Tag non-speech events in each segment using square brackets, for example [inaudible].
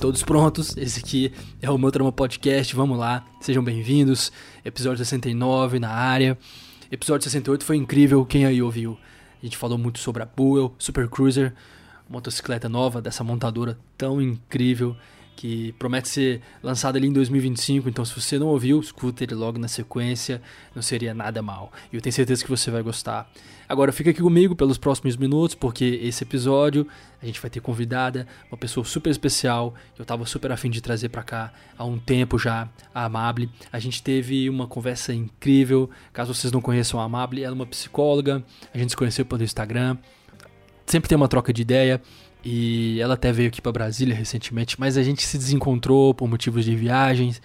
Todos prontos? Esse aqui é o meu Trama Podcast. Vamos lá, sejam bem-vindos. Episódio 69 na área. Episódio 68 foi incrível. Quem aí ouviu? A gente falou muito sobre a Buell Super Cruiser, motocicleta nova dessa montadora tão incrível que promete ser lançado ali em 2025. Então, se você não ouviu, escuta ele logo na sequência, não seria nada mal. E eu tenho certeza que você vai gostar. Agora, fica aqui comigo pelos próximos minutos, porque esse episódio a gente vai ter convidada, uma pessoa super especial, que eu tava super afim de trazer para cá há um tempo já, a Amable. A gente teve uma conversa incrível. Caso vocês não conheçam a Amable, ela é uma psicóloga, a gente se conheceu pelo Instagram. Sempre tem uma troca de ideia. E ela até veio aqui para Brasília recentemente, mas a gente se desencontrou por motivos de viagens.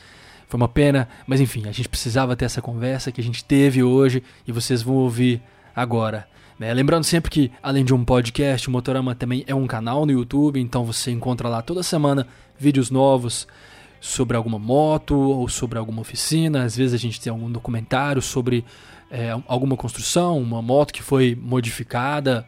Foi uma pena, mas enfim, a gente precisava ter essa conversa que a gente teve hoje e vocês vão ouvir agora. Né? Lembrando sempre que, além de um podcast, o Motorama também é um canal no YouTube, então você encontra lá toda semana vídeos novos sobre alguma moto ou sobre alguma oficina. Às vezes a gente tem algum documentário sobre é, alguma construção, uma moto que foi modificada.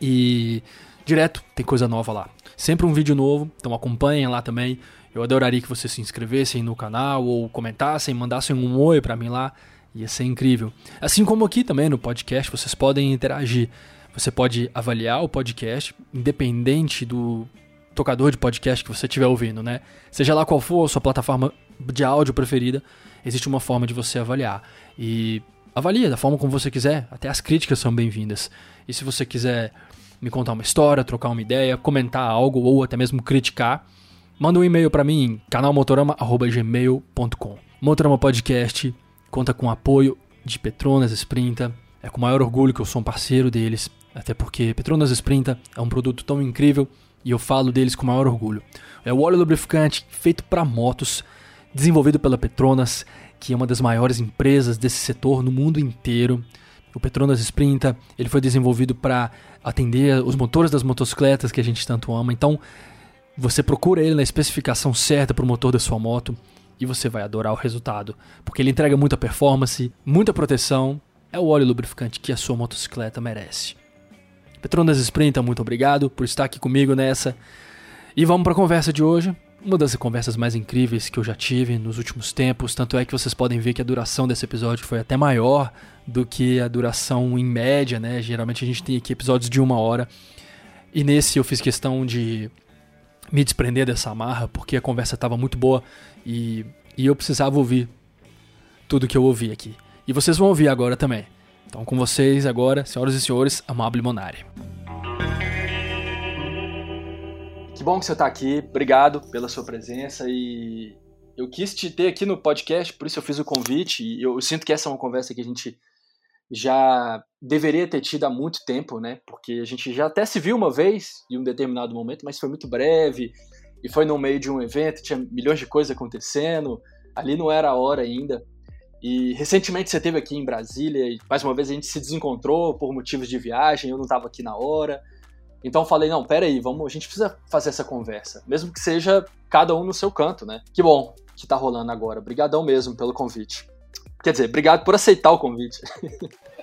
E direto tem coisa nova lá. Sempre um vídeo novo, então acompanhem lá também. Eu adoraria que vocês se inscrevessem no canal ou comentassem, mandassem um oi para mim lá. Ia ser incrível. Assim como aqui também no podcast, vocês podem interagir. Você pode avaliar o podcast, independente do tocador de podcast que você estiver ouvindo, né? Seja lá qual for a sua plataforma de áudio preferida, existe uma forma de você avaliar. E avalia da forma como você quiser, até as críticas são bem-vindas. E se você quiser me contar uma história, trocar uma ideia, comentar algo ou até mesmo criticar, manda um e-mail para mim em canalmotorama@gmail.com. Motorama Podcast conta com o apoio de Petronas Sprinta. É com maior orgulho que eu sou um parceiro deles, até porque Petronas Sprinta é um produto tão incrível e eu falo deles com maior orgulho. É o óleo lubrificante feito para motos, desenvolvido pela Petronas, que é uma das maiores empresas desse setor no mundo inteiro. O Petronas Sprinta, ele foi desenvolvido para atender os motores das motocicletas que a gente tanto ama. Então, você procura ele na especificação certa para o motor da sua moto e você vai adorar o resultado, porque ele entrega muita performance, muita proteção. É o óleo lubrificante que a sua motocicleta merece. Petronas Sprinta, muito obrigado por estar aqui comigo nessa. E vamos para a conversa de hoje uma das conversas mais incríveis que eu já tive nos últimos tempos, tanto é que vocês podem ver que a duração desse episódio foi até maior do que a duração em média, né? Geralmente a gente tem aqui episódios de uma hora. E nesse eu fiz questão de me desprender dessa amarra, porque a conversa estava muito boa e, e eu precisava ouvir tudo que eu ouvi aqui. E vocês vão ouvir agora também. Então, com vocês agora, senhoras e senhores, Amable Monari. Que bom que você está aqui. Obrigado pela sua presença e eu quis te ter aqui no podcast, por isso eu fiz o convite e eu sinto que essa é uma conversa que a gente já deveria ter tido há muito tempo, né? Porque a gente já até se viu uma vez em um determinado momento, mas foi muito breve e foi no meio de um evento, tinha milhões de coisas acontecendo, ali não era a hora ainda. E recentemente você esteve aqui em Brasília e mais uma vez a gente se desencontrou por motivos de viagem, eu não estava aqui na hora. Então falei, não, pera aí, vamos, a gente precisa fazer essa conversa, mesmo que seja cada um no seu canto, né? Que bom que tá rolando agora. Obrigadão mesmo pelo convite. Quer dizer, obrigado por aceitar o convite. [laughs]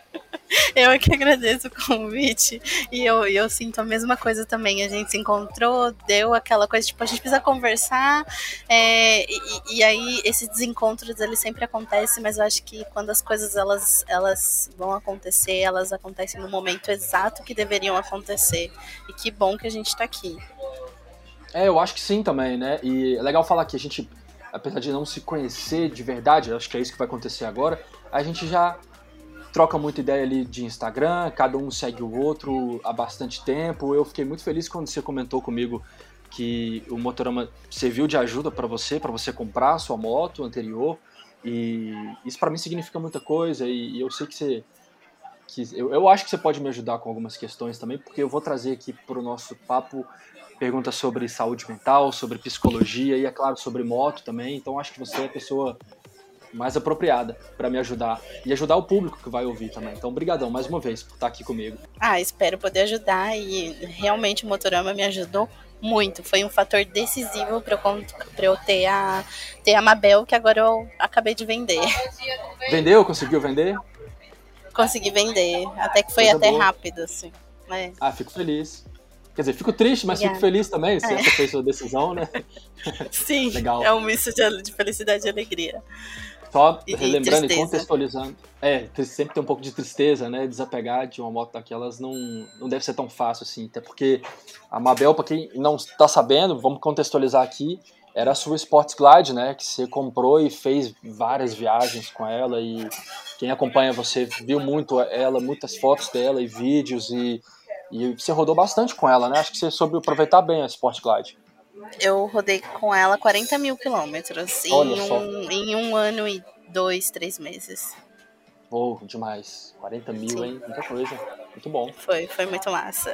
[laughs] Eu é que agradeço o convite e eu, eu sinto a mesma coisa também. A gente se encontrou, deu aquela coisa, tipo, a gente precisa conversar, é, e, e, aí esses desencontros eles sempre acontecem, mas eu acho que quando as coisas elas, elas vão acontecer, elas acontecem no momento exato que deveriam acontecer. E que bom que a gente está aqui. É, eu acho que sim também, né? E é legal falar que a gente, apesar de não se conhecer de verdade, acho que é isso que vai acontecer agora, a gente já troca muita ideia ali de Instagram, cada um segue o outro há bastante tempo. Eu fiquei muito feliz quando você comentou comigo que o Motorama serviu de ajuda para você, para você comprar a sua moto anterior. E isso para mim significa muita coisa e, eu sei que você que eu, eu acho que você pode me ajudar com algumas questões também, porque eu vou trazer aqui para o nosso papo perguntas sobre saúde mental, sobre psicologia e, é claro, sobre moto também. Então, acho que você é a pessoa mais apropriada para me ajudar e ajudar o público que vai ouvir também. Então, brigadão mais uma vez por estar aqui comigo. Ah, espero poder ajudar e realmente o Motorama me ajudou muito. Foi um fator decisivo para eu, eu ter a, ter a Mabel, que agora eu acabei de vender. Vendeu? Conseguiu vender? Consegui vender. Até que foi Coisa até boa. rápido, assim. Ah, fico feliz. Quer dizer, fico triste, mas Obrigada. fico feliz também, se é. essa foi sua decisão, né? [laughs] Sim, Legal. é um misto de, de felicidade e alegria. Só e, relembrando e, e, contextualizando. É, sempre tem um pouco de tristeza, né? Desapegar de uma moto daquelas não, não deve ser tão fácil assim. Até porque a Mabel, para quem não está sabendo, vamos contextualizar aqui, era a sua Sports Glide, né? Que você comprou e fez várias viagens com ela. E quem acompanha você viu muito ela, muitas fotos dela e vídeos. E, e você rodou bastante com ela, né? Acho que você soube aproveitar bem a Sport Glide. Eu rodei com ela 40 mil quilômetros em um, em um ano e dois, três meses. Oh, demais. 40 mil, Sim. hein? Muita coisa. Muito bom. Foi, foi muito massa.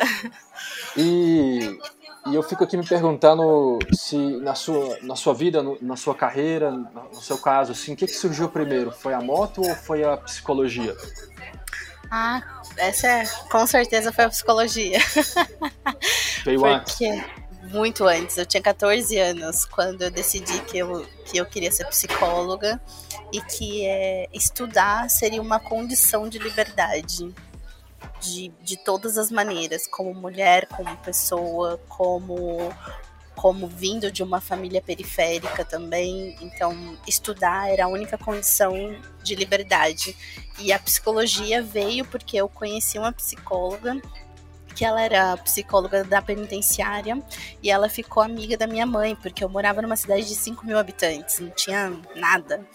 E, e eu fico aqui me perguntando se na sua, na sua vida, no, na sua carreira, no seu caso, assim, o que, que surgiu primeiro? Foi a moto ou foi a psicologia? Ah, essa é, com certeza foi a psicologia. Veio Porque, antes muito antes. Eu tinha 14 anos quando eu decidi que eu, que eu queria ser psicóloga e que é, estudar seria uma condição de liberdade. De, de todas as maneiras, como mulher, como pessoa, como como vindo de uma família periférica também, então estudar era a única condição de liberdade. E a psicologia veio porque eu conheci uma psicóloga que ela era psicóloga da penitenciária e ela ficou amiga da minha mãe, porque eu morava numa cidade de 5 mil habitantes, não tinha nada.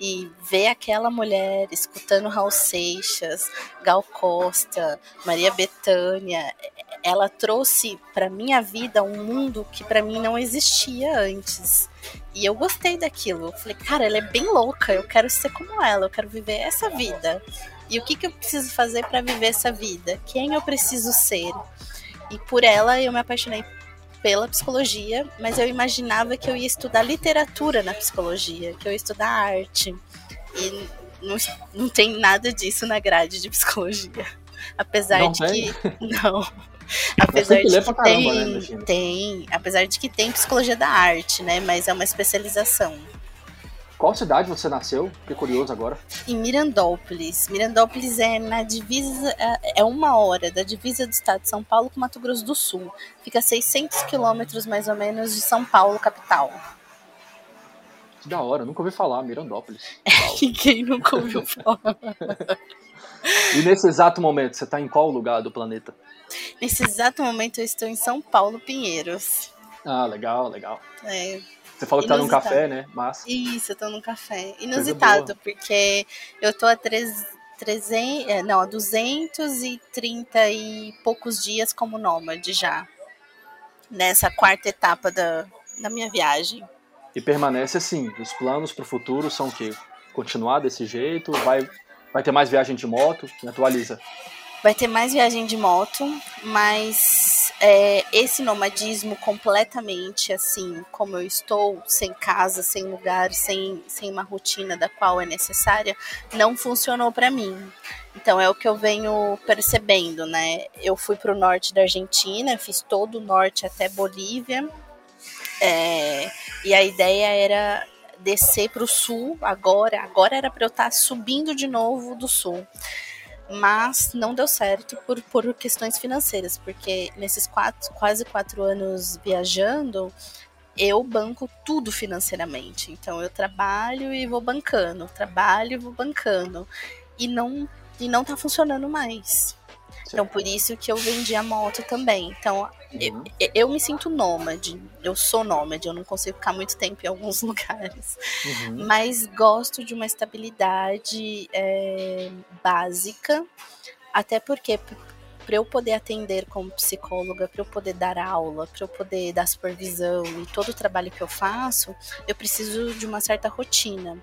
E ver aquela mulher escutando Raul Seixas, Gal Costa, Maria Bethânia, ela trouxe para minha vida um mundo que para mim não existia antes. E eu gostei daquilo. Eu falei, cara, ela é bem louca, eu quero ser como ela, eu quero viver essa vida. E o que, que eu preciso fazer para viver essa vida? Quem eu preciso ser? E por ela eu me apaixonei pela psicologia, mas eu imaginava que eu ia estudar literatura na psicologia, que eu ia estudar arte. E não, não tem nada disso na grade de psicologia. Apesar não de tem? que. [laughs] Não. Apesar de que caramba, tem, né, tem, apesar de que tem psicologia da arte, né? Mas é uma especialização. Qual cidade você nasceu? Fiquei curioso agora. Em Mirandópolis. Mirandópolis é na divisa, é, é uma hora da divisa do estado de São Paulo com Mato Grosso do Sul. Fica a 600 quilômetros mais ou menos de São Paulo, capital. Que da hora, nunca ouvi falar, Mirandópolis. [laughs] Quem nunca ouviu falar? e nesse exato momento, você está em qual lugar do planeta? Nesse exato momento, eu estou em São Paulo, Pinheiros. Ah, legal, legal. É, você falou que tá num café, né? Massa. Isso, eu tô num café. Inusitado, porque eu tô há 300, é, não, há 230 e poucos dias como nômade já. Nessa quarta etapa da, da minha viagem. E permanece assim, os planos para o futuro são o quê? Continuar desse jeito? Vai, vai ter mais viagem de moto? Me atualiza. Vai ter mais viagem de moto, mas é, esse nomadismo completamente assim, como eu estou, sem casa, sem lugar, sem, sem uma rotina da qual é necessária, não funcionou para mim. Então é o que eu venho percebendo, né? Eu fui para o norte da Argentina, fiz todo o norte até Bolívia, é, e a ideia era descer para o sul agora. Agora era para eu estar tá subindo de novo do sul mas não deu certo por, por questões financeiras, porque nesses quatro, quase quatro anos viajando, eu banco tudo financeiramente. Então eu trabalho e vou bancando, trabalho e vou bancando. E não, e não tá funcionando mais. Então, por isso que eu vendi a moto também. Então. Eu, eu, me sinto nômade. Eu sou nômade, eu não consigo ficar muito tempo em alguns [laughs] lugares. Uhum. Mas gosto de uma estabilidade é, básica. Até porque, para eu poder atender como psicóloga, para eu poder dar aula, para eu poder dar supervisão e todo o trabalho que eu faço, eu preciso de uma certa rotina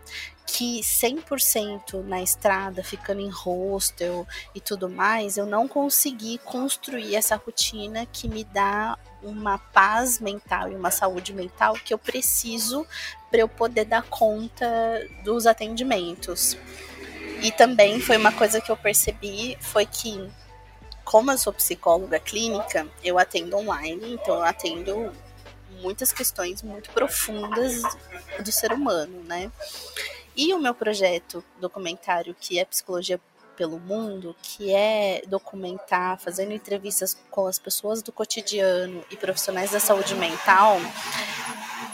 que 100% na estrada, ficando em hostel e tudo mais, eu não consegui construir essa rotina que me dá uma paz mental e uma saúde mental que eu preciso para eu poder dar conta dos atendimentos. E também foi uma coisa que eu percebi foi que como eu sou psicóloga clínica, eu atendo online, então eu atendo muitas questões muito profundas do ser humano, né? E o meu projeto documentário, que é Psicologia pelo mundo, que é documentar, fazendo entrevistas com as pessoas do cotidiano e profissionais da saúde mental,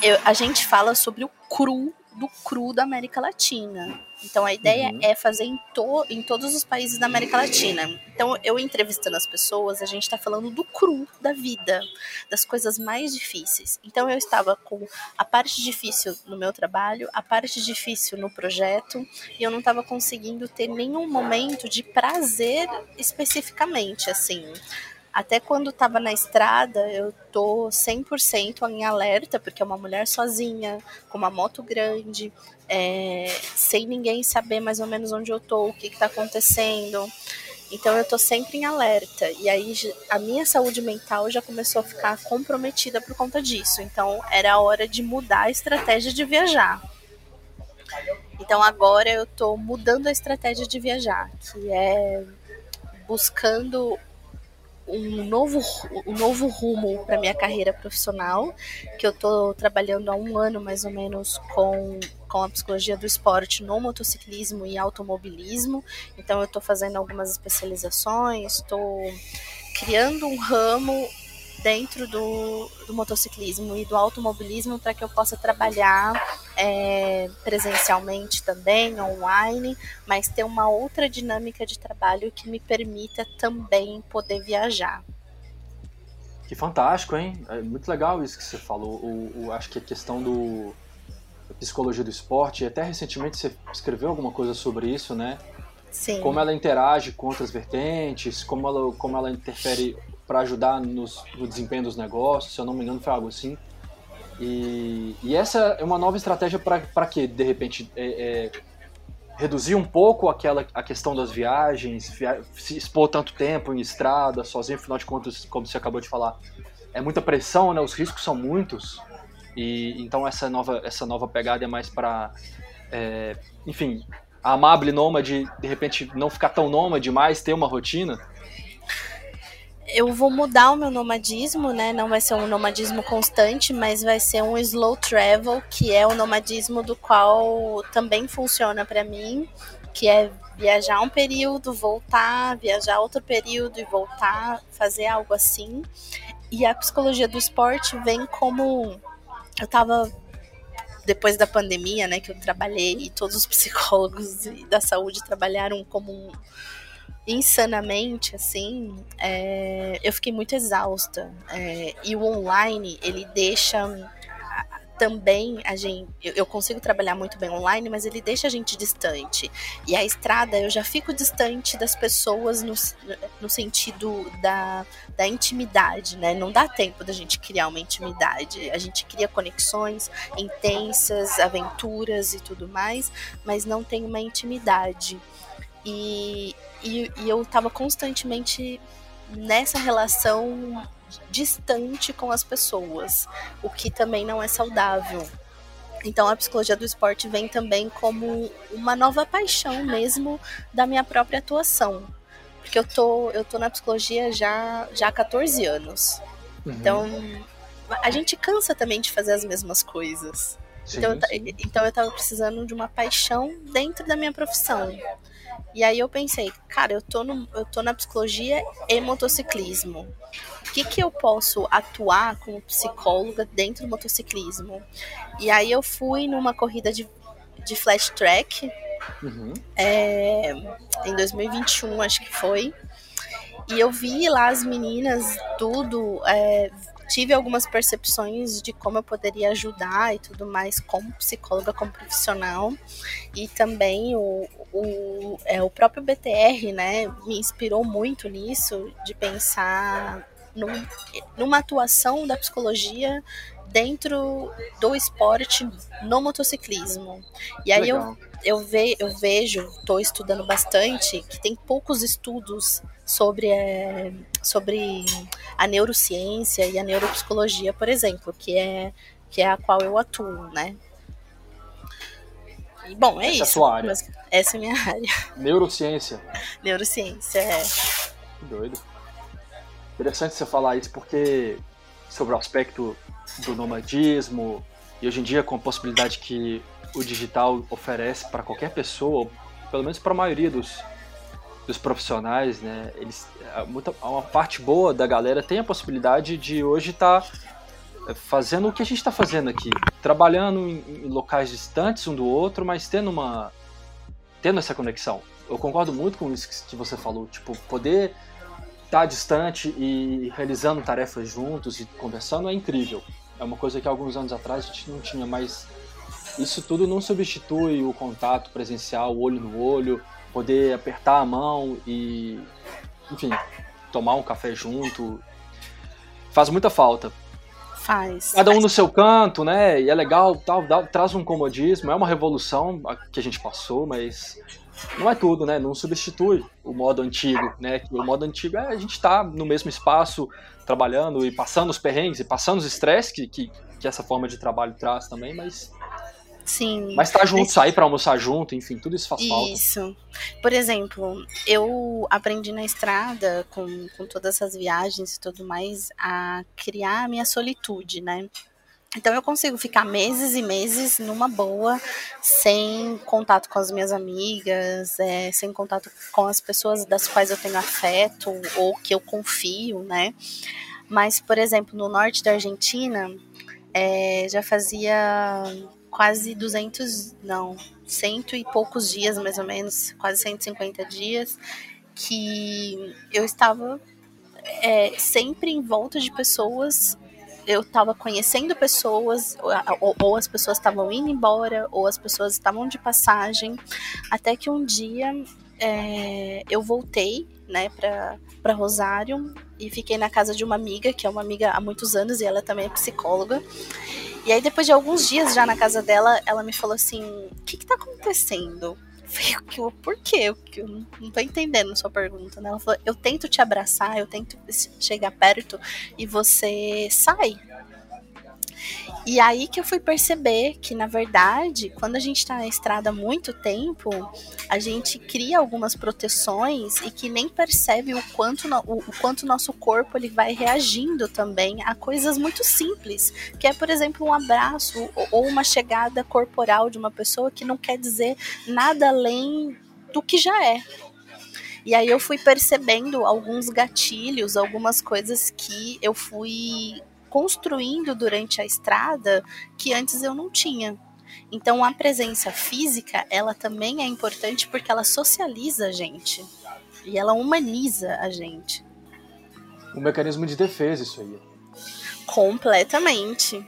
eu, a gente fala sobre o cru do cru da América Latina. Então a ideia uhum. é fazer em, to, em todos os países da América Latina. Então eu entrevistando as pessoas, a gente está falando do cru da vida, das coisas mais difíceis. Então eu estava com a parte difícil no meu trabalho, a parte difícil no projeto, e eu não estava conseguindo ter nenhum momento de prazer especificamente, assim. Até quando estava na estrada, eu tô 100% em alerta, porque é uma mulher sozinha, com uma moto grande, é, sem ninguém saber mais ou menos onde eu tô, o que está acontecendo. Então eu tô sempre em alerta. E aí a minha saúde mental já começou a ficar comprometida por conta disso. Então era a hora de mudar a estratégia de viajar. Então agora eu tô mudando a estratégia de viajar, que é buscando um novo, um novo rumo para minha carreira profissional, que eu estou trabalhando há um ano mais ou menos com, com a psicologia do esporte no motociclismo e automobilismo. Então eu estou fazendo algumas especializações, estou criando um ramo dentro do, do motociclismo e do automobilismo para que eu possa trabalhar é, presencialmente também, online, mas ter uma outra dinâmica de trabalho que me permita também poder viajar. Que fantástico, hein? É muito legal isso que você falou. O, o acho que a questão do da psicologia do esporte, até recentemente você escreveu alguma coisa sobre isso, né? Sim. Como ela interage com outras vertentes, como ela, como ela interfere para ajudar nos, no desempenho dos negócios, se eu não me engano foi algo assim. E, e essa é uma nova estratégia para que, de repente, é, é, reduzir um pouco aquela a questão das viagens, via, se expor tanto tempo em estrada, sozinho, afinal de contas, como você acabou de falar, é muita pressão, né? Os riscos são muitos. E então essa nova essa nova pegada é mais para, é, enfim, a amable nômade de repente não ficar tão nômade mais, ter uma rotina eu vou mudar o meu nomadismo, né? Não vai ser um nomadismo constante, mas vai ser um slow travel, que é o nomadismo do qual também funciona para mim, que é viajar um período, voltar, viajar outro período e voltar, fazer algo assim. E a psicologia do esporte vem como eu tava depois da pandemia, né, que eu trabalhei e todos os psicólogos da saúde trabalharam como um insanamente, assim, é, eu fiquei muito exausta. É, e o online, ele deixa também a gente. Eu, eu, consigo trabalhar muito bem online, mas ele deixa a gente distante. E a estrada, eu já fico distante das pessoas no, no sentido da, da intimidade, né? Não dá tempo da gente criar uma intimidade. A gente cria conexões intensas, aventuras e tudo mais, mas não tem uma intimidade. E, e, e eu estava constantemente nessa relação distante com as pessoas, o que também não é saudável. Então a psicologia do esporte vem também como uma nova paixão mesmo da minha própria atuação. Porque eu tô, eu tô na psicologia já, já há 14 anos. Uhum. Então a gente cansa também de fazer as mesmas coisas. Sim, então, eu, então eu tava precisando de uma paixão dentro da minha profissão. E aí eu pensei, cara, eu tô, no, eu tô na psicologia e motociclismo. O que, que eu posso atuar como psicóloga dentro do motociclismo? E aí eu fui numa corrida de, de flash track uhum. é, em 2021, acho que foi. E eu vi lá as meninas, tudo, é, tive algumas percepções de como eu poderia ajudar e tudo mais como psicóloga, como profissional. E também o, o, é, o próprio BTR, né, me inspirou muito nisso, de pensar num, numa atuação da psicologia dentro do esporte no motociclismo. E aí eu, eu, ve, eu vejo, estou estudando bastante, que tem poucos estudos sobre, é, sobre a neurociência e a neuropsicologia, por exemplo, que é, que é a qual eu atuo, né? E, bom, é essa isso. É a sua área. essa é a minha [laughs] área. Neurociência. Neurociência, é. Que doido. Interessante você falar isso porque sobre o aspecto do nomadismo e hoje em dia com a possibilidade que o digital oferece para qualquer pessoa, pelo menos para a maioria dos, dos profissionais, né? Eles, muita, uma parte boa da galera tem a possibilidade de hoje estar tá fazendo o que a gente está fazendo aqui, trabalhando em, em, locais distantes um do outro, mas tendo uma tendo essa conexão. Eu concordo muito com isso que você falou, tipo poder estar tá distante e realizando tarefas juntos e conversando é incrível. É uma coisa que alguns anos atrás a gente não tinha, mas isso tudo não substitui o contato presencial, olho no olho, poder apertar a mão e, enfim, tomar um café junto. Faz muita falta. Faz. Cada um no seu canto, né? E é legal, tal, dá, traz um comodismo, é uma revolução que a gente passou, mas não é tudo, né? Não substitui o modo antigo, né? O modo antigo é a gente estar tá no mesmo espaço, trabalhando e passando os perrengues e passando os estresses que, que, que essa forma de trabalho traz também, mas Sim. Mas tá junto, sair para almoçar junto, enfim, tudo isso faz falta. Isso. Por exemplo, eu aprendi na estrada, com, com todas essas viagens e tudo mais, a criar a minha solitude, né? Então eu consigo ficar meses e meses numa boa, sem contato com as minhas amigas, é, sem contato com as pessoas das quais eu tenho afeto ou que eu confio, né? Mas, por exemplo, no norte da Argentina, é, já fazia quase 200, não, cento e poucos dias mais ou menos, quase 150 dias, que eu estava é, sempre em volta de pessoas. Eu estava conhecendo pessoas, ou, ou as pessoas estavam indo embora, ou as pessoas estavam de passagem, até que um dia é, eu voltei, né, para Rosário e fiquei na casa de uma amiga, que é uma amiga há muitos anos e ela também é psicóloga. E aí, depois de alguns dias já na casa dela, ela me falou assim: O que, que tá acontecendo? Eu, por quê? Eu não tô entendendo sua pergunta, né? Ela falou, eu tento te abraçar, eu tento chegar perto e você sai. E aí que eu fui perceber que, na verdade, quando a gente está na estrada há muito tempo, a gente cria algumas proteções e que nem percebe o quanto no, o, o quanto nosso corpo ele vai reagindo também a coisas muito simples, que é, por exemplo, um abraço ou uma chegada corporal de uma pessoa que não quer dizer nada além do que já é. E aí eu fui percebendo alguns gatilhos, algumas coisas que eu fui construindo durante a estrada que antes eu não tinha. Então a presença física, ela também é importante porque ela socializa a gente e ela humaniza a gente. Um mecanismo de defesa isso aí. Completamente.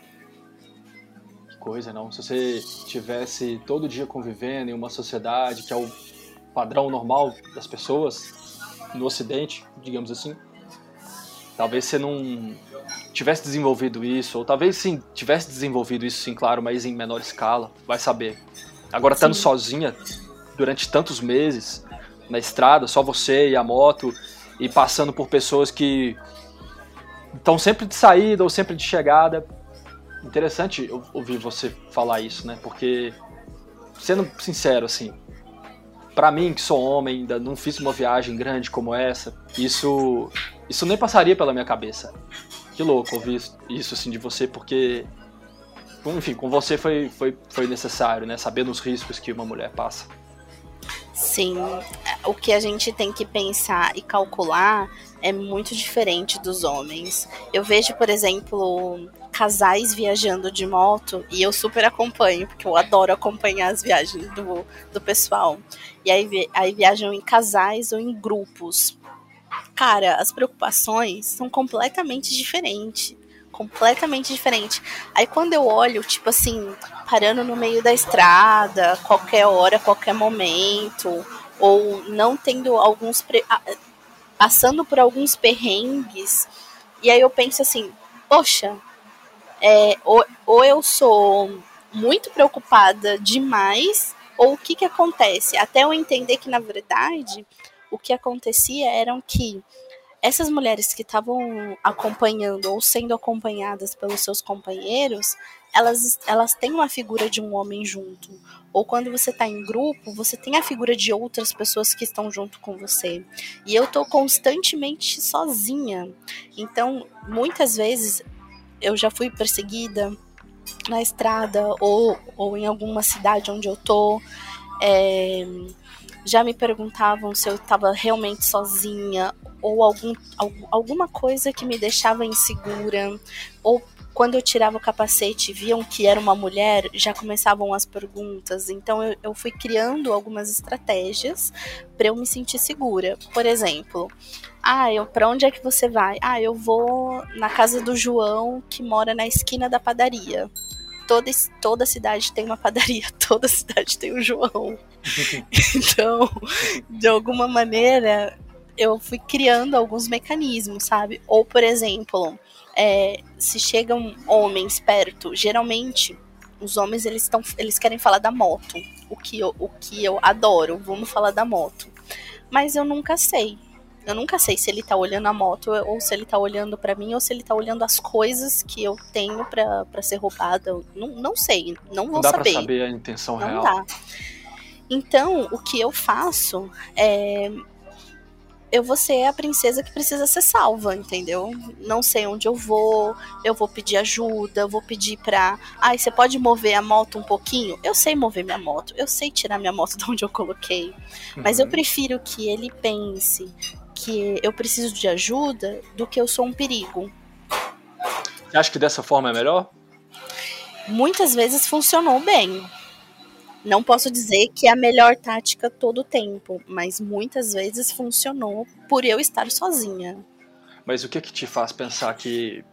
Que coisa, não? Se você tivesse todo dia convivendo em uma sociedade que é o padrão normal das pessoas no ocidente, digamos assim, talvez você não tivesse desenvolvido isso, ou talvez sim, tivesse desenvolvido isso sim, claro, mas em menor escala, vai saber. Agora estando sozinha durante tantos meses na estrada, só você e a moto, e passando por pessoas que estão sempre de saída ou sempre de chegada. Interessante ouvir você falar isso, né? Porque, sendo sincero, assim, para mim, que sou homem, ainda não fiz uma viagem grande como essa, isso, isso nem passaria pela minha cabeça que louco ouvir isso assim de você, porque enfim, com você foi, foi, foi necessário, né? Sabendo os riscos que uma mulher passa. Sim, o que a gente tem que pensar e calcular é muito diferente dos homens. Eu vejo, por exemplo, casais viajando de moto e eu super acompanho, porque eu adoro acompanhar as viagens do, do pessoal. E aí, aí viajam em casais ou em grupos cara, as preocupações são completamente diferentes. Completamente diferente. Aí quando eu olho, tipo assim, parando no meio da estrada, qualquer hora, qualquer momento, ou não tendo alguns. Pre... passando por alguns perrengues, e aí eu penso assim, poxa, é, ou, ou eu sou muito preocupada demais, ou o que que acontece? Até eu entender que, na verdade, o que acontecia eram que essas mulheres que estavam acompanhando ou sendo acompanhadas pelos seus companheiros, elas, elas têm uma figura de um homem junto. Ou quando você está em grupo, você tem a figura de outras pessoas que estão junto com você. E eu estou constantemente sozinha. Então, muitas vezes eu já fui perseguida na estrada ou, ou em alguma cidade onde eu tô. É, já me perguntavam se eu estava realmente sozinha ou algum, alguma coisa que me deixava insegura ou quando eu tirava o capacete e viam que era uma mulher, já começavam as perguntas. Então eu, eu fui criando algumas estratégias para eu me sentir segura. Por exemplo, ah, eu para onde é que você vai? Ah, eu vou na casa do João que mora na esquina da padaria. Toda, toda cidade tem uma padaria, [laughs] toda cidade tem um João. então, de alguma maneira, eu fui criando alguns mecanismos, sabe? Ou, por exemplo, é, se chegam homens perto, geralmente os homens eles estão eles querem falar da moto, o que eu, o que eu adoro, vamos falar da moto. Mas eu nunca sei. Eu nunca sei se ele tá olhando a moto ou se ele tá olhando para mim ou se ele tá olhando as coisas que eu tenho para ser roubada. Não, não sei, não vou não dá saber. Pra saber a intenção não real. Dá. Então, o que eu faço é eu vou ser a princesa que precisa ser salva, entendeu? Não sei onde eu vou, eu vou pedir ajuda, eu vou pedir pra. Ai, você pode mover a moto um pouquinho? Eu sei mover minha moto, eu sei tirar minha moto [laughs] de onde eu coloquei. Mas eu uhum. prefiro que ele pense que eu preciso de ajuda do que eu sou um perigo. Você acha que dessa forma é melhor? Muitas vezes funcionou bem. Não posso dizer que é a melhor tática todo o tempo, mas muitas vezes funcionou por eu estar sozinha. Mas o que que te faz pensar que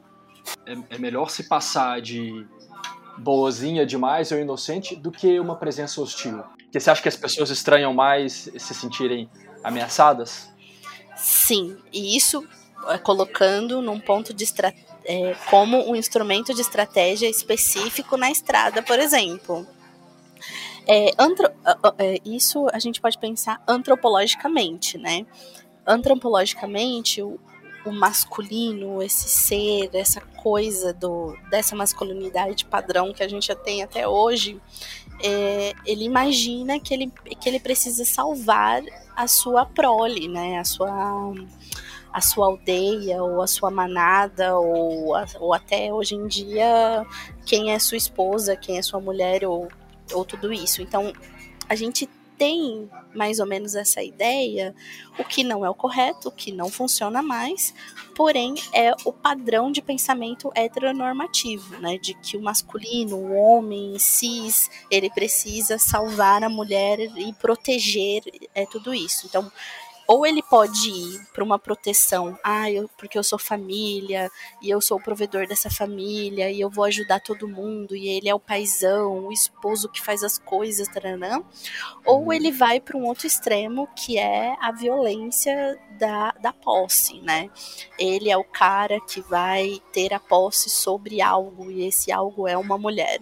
é, é melhor se passar de boazinha demais ou inocente do que uma presença hostil? Porque você acha que as pessoas estranham mais se sentirem ameaçadas? Sim, e isso é colocando num ponto de é, como um instrumento de estratégia específico na estrada, por exemplo. É, é, isso a gente pode pensar antropologicamente, né? Antropologicamente, o, o masculino, esse ser, essa coisa do, dessa masculinidade padrão que a gente já tem até hoje, é, ele imagina que ele, que ele precisa salvar a sua prole, né? A sua a sua aldeia ou a sua manada ou, ou até hoje em dia quem é sua esposa, quem é sua mulher ou ou tudo isso. Então, a gente tem mais ou menos essa ideia, o que não é o correto, o que não funciona mais, porém é o padrão de pensamento heteronormativo, né, de que o masculino, o homem cis, ele precisa salvar a mulher e proteger é tudo isso. Então, ou ele pode ir para uma proteção, ah, eu, porque eu sou família, e eu sou o provedor dessa família, e eu vou ajudar todo mundo, e ele é o paizão, o esposo que faz as coisas, taranã. Ou uhum. ele vai para um outro extremo, que é a violência da, da posse, né? Ele é o cara que vai ter a posse sobre algo, e esse algo é uma mulher.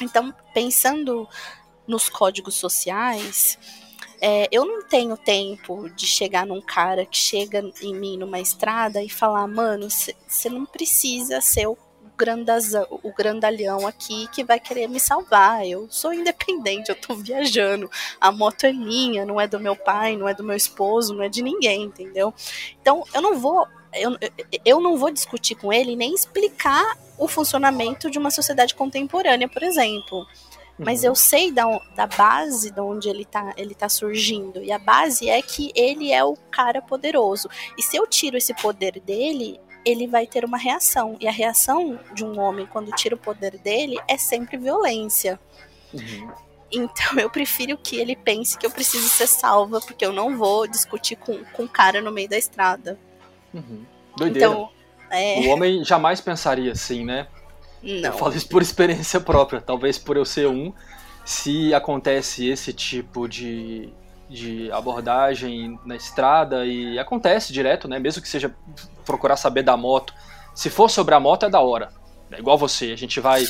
Então, pensando nos códigos sociais, é, eu não tenho tempo de chegar num cara que chega em mim numa estrada e falar, mano, você não precisa ser o grandazão, o grandalhão aqui que vai querer me salvar. Eu sou independente, eu tô viajando. A moto é minha, não é do meu pai, não é do meu esposo, não é de ninguém, entendeu? Então eu não vou. Eu, eu não vou discutir com ele nem explicar o funcionamento de uma sociedade contemporânea, por exemplo mas eu sei da, da base de onde ele tá, ele tá surgindo. E a base é que ele é o cara poderoso. E se eu tiro esse poder dele, ele vai ter uma reação. E a reação de um homem quando tira o poder dele é sempre violência. Uhum. Então eu prefiro que ele pense que eu preciso ser salva, porque eu não vou discutir com, com um cara no meio da estrada. Uhum. Doideira. Então, é... O homem jamais pensaria assim, né? Não. Eu falo isso por experiência própria, talvez por eu ser um. Se acontece esse tipo de, de abordagem na estrada, e acontece direto, né? Mesmo que seja procurar saber da moto. Se for sobre a moto, é da hora. É igual você, a gente vai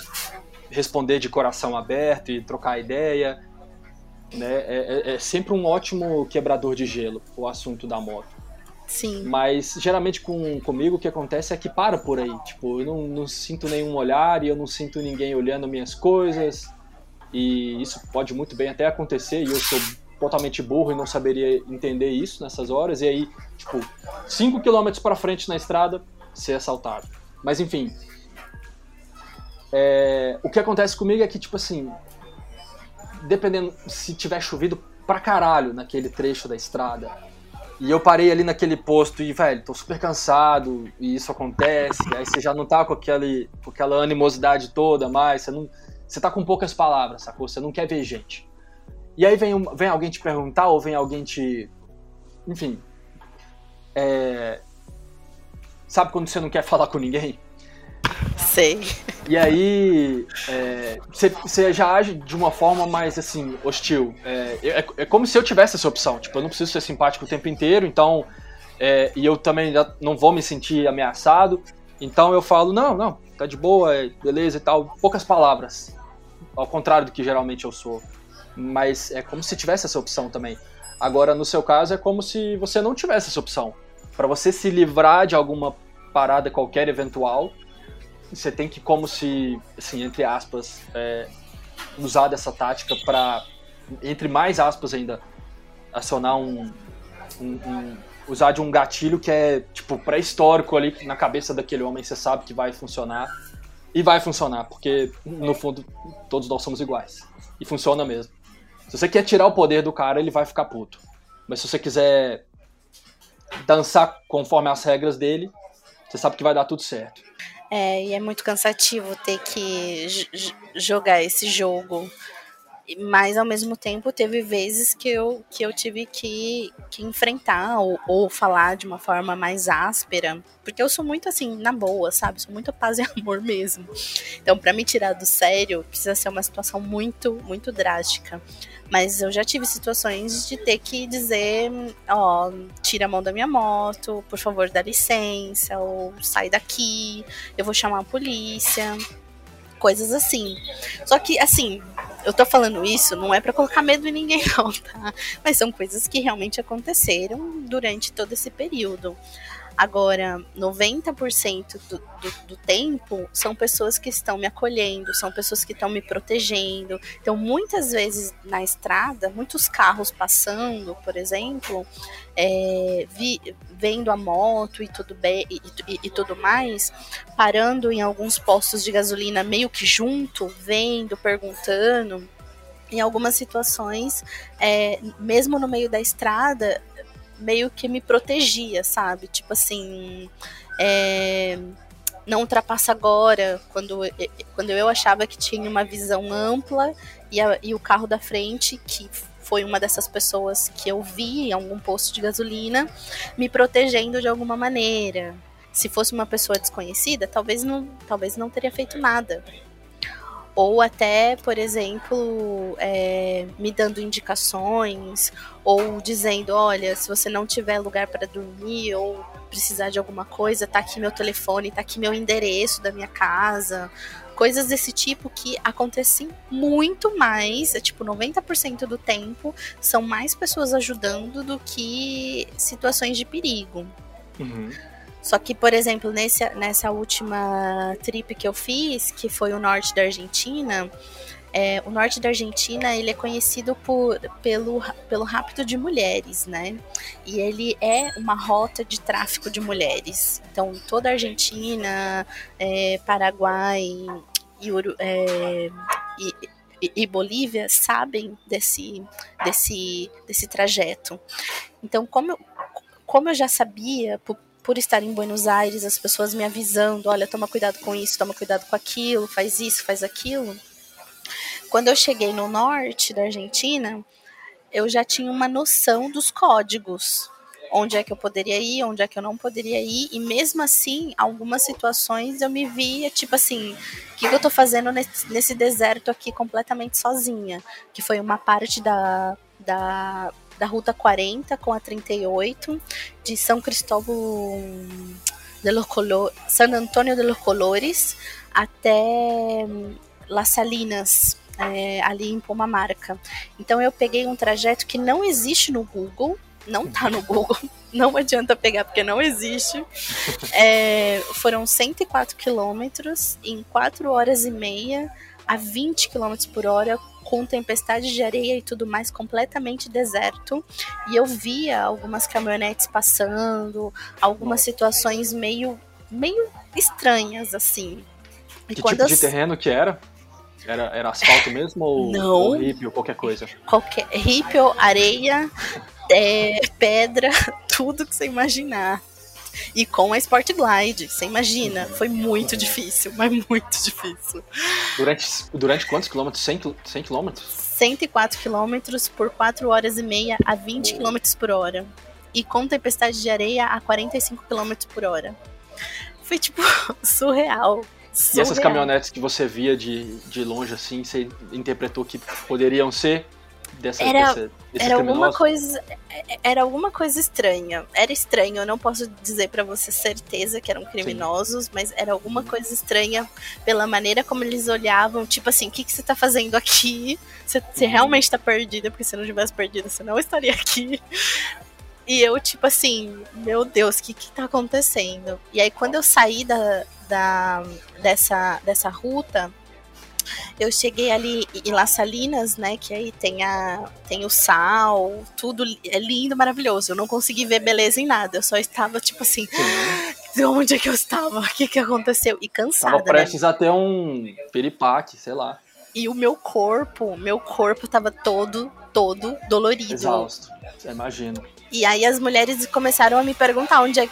responder de coração aberto e trocar ideia. Né? É, é, é sempre um ótimo quebrador de gelo o assunto da moto. Sim. Mas geralmente com, comigo o que acontece é que para por aí. Tipo, eu não, não sinto nenhum olhar e eu não sinto ninguém olhando minhas coisas. E isso pode muito bem até acontecer e eu sou totalmente burro e não saberia entender isso nessas horas. E aí, tipo, 5 km para frente na estrada, ser assaltado. Mas enfim. É, o que acontece comigo é que, tipo assim, dependendo se tiver chovido pra caralho naquele trecho da estrada. E eu parei ali naquele posto e, velho, tô super cansado e isso acontece. aí você já não tá com, aquele, com aquela animosidade toda mais, você, não, você tá com poucas palavras, sacou? Você não quer ver gente. E aí vem, vem alguém te perguntar ou vem alguém te. Enfim. É, sabe quando você não quer falar com ninguém? Sei. E aí, você é, já age de uma forma mais, assim, hostil. É, é, é, como se eu tivesse essa opção. Tipo, eu não preciso ser simpático o tempo inteiro, então... É, e eu também não vou me sentir ameaçado. Então eu falo, não, não, tá de boa, é, beleza e tal. Poucas palavras. Ao contrário do que geralmente eu sou. Mas é como se tivesse essa opção também. Agora, no seu caso, é como se você não tivesse essa opção. Para você se livrar de alguma parada qualquer eventual, você tem que, como se, assim, entre aspas, é, usar dessa tática para, entre mais aspas ainda, acionar um, um, um, usar de um gatilho que é, tipo, pré-histórico ali na cabeça daquele homem, você sabe que vai funcionar. E vai funcionar, porque, no fundo, todos nós somos iguais. E funciona mesmo. Se você quer tirar o poder do cara, ele vai ficar puto. Mas se você quiser dançar conforme as regras dele, você sabe que vai dar tudo certo. É, e é muito cansativo ter que jogar esse jogo. Mas ao mesmo tempo teve vezes que eu, que eu tive que, que enfrentar ou, ou falar de uma forma mais áspera. Porque eu sou muito assim, na boa, sabe? Sou muito paz e [laughs] amor mesmo. Então, para me tirar do sério, precisa ser uma situação muito, muito drástica. Mas eu já tive situações de ter que dizer, ó, tira a mão da minha moto, por favor, dá licença, ou sai daqui, eu vou chamar a polícia. Coisas assim. Só que, assim, eu tô falando isso não é para colocar medo em ninguém, não, tá? Mas são coisas que realmente aconteceram durante todo esse período. Agora, 90% do, do, do, tempo são pessoas que estão me acolhendo, são pessoas que estão me protegendo. Então, muitas vezes na estrada, muitos carros passando, por exemplo, é, vi, vendo a moto e tudo, bem, e, e, e tudo mais, parando em alguns postos de gasolina meio que junto, vendo, perguntando em algumas situações, é, mesmo no meio da estrada, meio que me protegia, sabe? Tipo assim, é, não ultrapassa agora, quando, quando eu achava que tinha uma visão ampla e, a, e o carro da frente, que foi uma dessas pessoas que eu vi em algum posto de gasolina, me protegendo de alguma maneira. Se fosse uma pessoa desconhecida, talvez não, talvez não teria feito nada ou até, por exemplo, é, me dando indicações, ou dizendo, olha, se você não tiver lugar para dormir ou precisar de alguma coisa, tá aqui meu telefone, tá aqui meu endereço da minha casa, coisas desse tipo que acontecem muito mais, é tipo 90% do tempo, são mais pessoas ajudando do que situações de perigo. Uhum. Só que, por exemplo, nesse, nessa última trip que eu fiz, que foi o norte da Argentina, é, o norte da Argentina ele é conhecido por, pelo, pelo rapto de mulheres, né? E ele é uma rota de tráfico de mulheres. Então, toda a Argentina, é, Paraguai e, é, e, e, Bolívia sabem desse, desse, desse trajeto. Então, como eu, como eu já sabia, por, por estar em Buenos Aires, as pessoas me avisando, olha, toma cuidado com isso, toma cuidado com aquilo, faz isso, faz aquilo. Quando eu cheguei no norte da Argentina, eu já tinha uma noção dos códigos. Onde é que eu poderia ir, onde é que eu não poderia ir, e mesmo assim, algumas situações eu me via, tipo assim, o que, eu tô fazendo nesse, nesse deserto aqui completamente sozinha? Que foi uma parte da, da da Ruta 40 com a 38, de São Cristóvão de los Colores, San Antônio de los Colores até Las Salinas, é, ali em Pomamarca. Então eu peguei um trajeto que não existe no Google, não tá no Google, [laughs] não adianta pegar porque não existe. É, foram 104 quilômetros em 4 horas e meia a 20 km por hora com tempestade de areia e tudo mais completamente deserto. E eu via algumas caminhonetes passando, algumas situações meio, meio estranhas, assim. E que tipo as... de terreno que era? Era, era asfalto mesmo ou, Não. ou hippie ou qualquer coisa? Qualquer rípio, areia, [laughs] é, pedra, [laughs] tudo que você imaginar. E com a Sport Glide, você imagina, foi muito difícil, mas muito difícil. Durante, durante quantos quilômetros? 100, quil- 100 quilômetros? 104 quilômetros por 4 horas e meia a 20 quilômetros por hora. E com tempestade de areia a 45 quilômetros por hora. Foi tipo [laughs] surreal. E essas surreal. caminhonetes que você via de, de longe assim, você interpretou que poderiam ser dessa, Era- dessa, desses Era alguma coisa, era alguma coisa estranha. Era estranho, eu não posso dizer pra você certeza que eram criminosos, mas era alguma coisa estranha pela maneira como eles olhavam, tipo assim, o que, que você tá fazendo aqui? Você, você realmente tá perdida, porque se não tivesse perdida, você não estaria aqui. E eu, tipo assim, meu Deus, o que que tá acontecendo? E aí, quando eu saí da, da, dessa, dessa ruta, eu cheguei ali em Las Salinas, né? Que aí tem, a, tem o sal, tudo é lindo, maravilhoso. Eu não consegui ver beleza em nada. Eu só estava, tipo assim, de onde é que eu estava? O que que aconteceu? E cansada, Tava né? prestes a ter um piripaque, sei lá, E o meu corpo, meu corpo tava todo, todo dolorido. exausto. Você imagina. E aí as mulheres começaram a me perguntar onde é.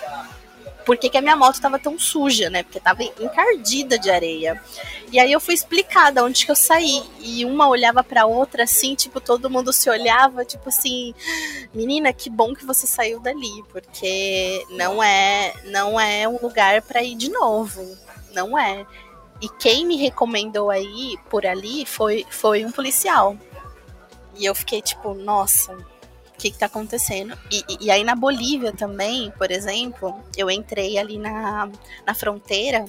Por que, que a minha moto tava tão suja, né? Porque tava encardida de areia. E aí eu fui explicar de onde que eu saí. E uma olhava pra outra assim, tipo, todo mundo se olhava, tipo assim, menina, que bom que você saiu dali, porque não é, não é um lugar pra ir de novo. Não é. E quem me recomendou aí por ali foi, foi um policial. E eu fiquei tipo, nossa, o que, que tá acontecendo? E, e- aí na Bolívia também, por exemplo, eu entrei ali na, na fronteira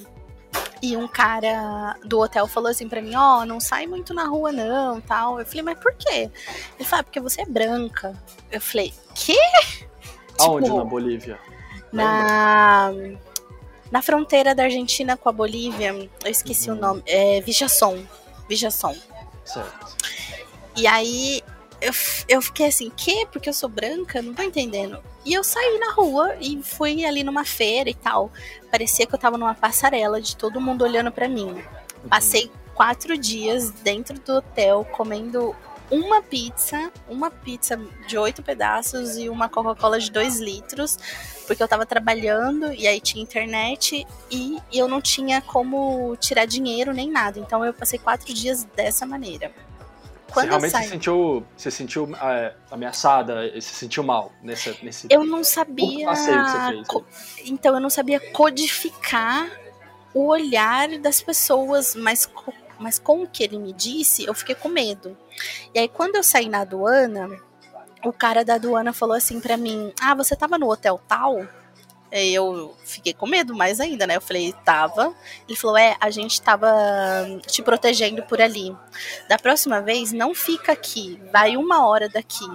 e um cara do hotel falou assim pra mim, ó, não sai muito na rua não, tal. Eu falei, mas por quê? Ele falou, "Ah, porque você é branca. Eu falei, que? Aonde Tipo, na Bolívia? Na na fronteira da Argentina com a Bolívia, eu esqueci Uhum. o nome, é Vijaçon. Vijaçon. Certo. E aí eu, eu fiquei assim, que? Porque eu sou branca? Não tô entendendo. E eu saí na rua e fui ali numa feira e tal. Parecia que eu tava numa passarela de todo mundo olhando pra mim. Passei quatro dias dentro do hotel comendo uma pizza, uma pizza de oito pedaços e uma Coca-Cola de dois litros, porque eu tava trabalhando e aí tinha internet e eu não tinha como tirar dinheiro nem nada. Então eu passei quatro dias dessa maneira. Você Quando eu realmente se saí, sentiu, se sentiu é, ameaçada, se sentiu mal nessa, nesse eu não sabia. passeio que você fez. co- Então eu não sabia codificar o olhar das pessoas, mas, co- mas com o que ele me disse, eu fiquei com medo. E aí quando eu saí na aduana, o cara da aduana falou assim pra mim: "Ah, você tava no hotel tal?" Aí eu fiquei com medo mais ainda, né? Eu falei, tava. Ele falou, é, a gente tava te protegendo por ali. Da próxima vez, não fica aqui, vai uma hora daqui.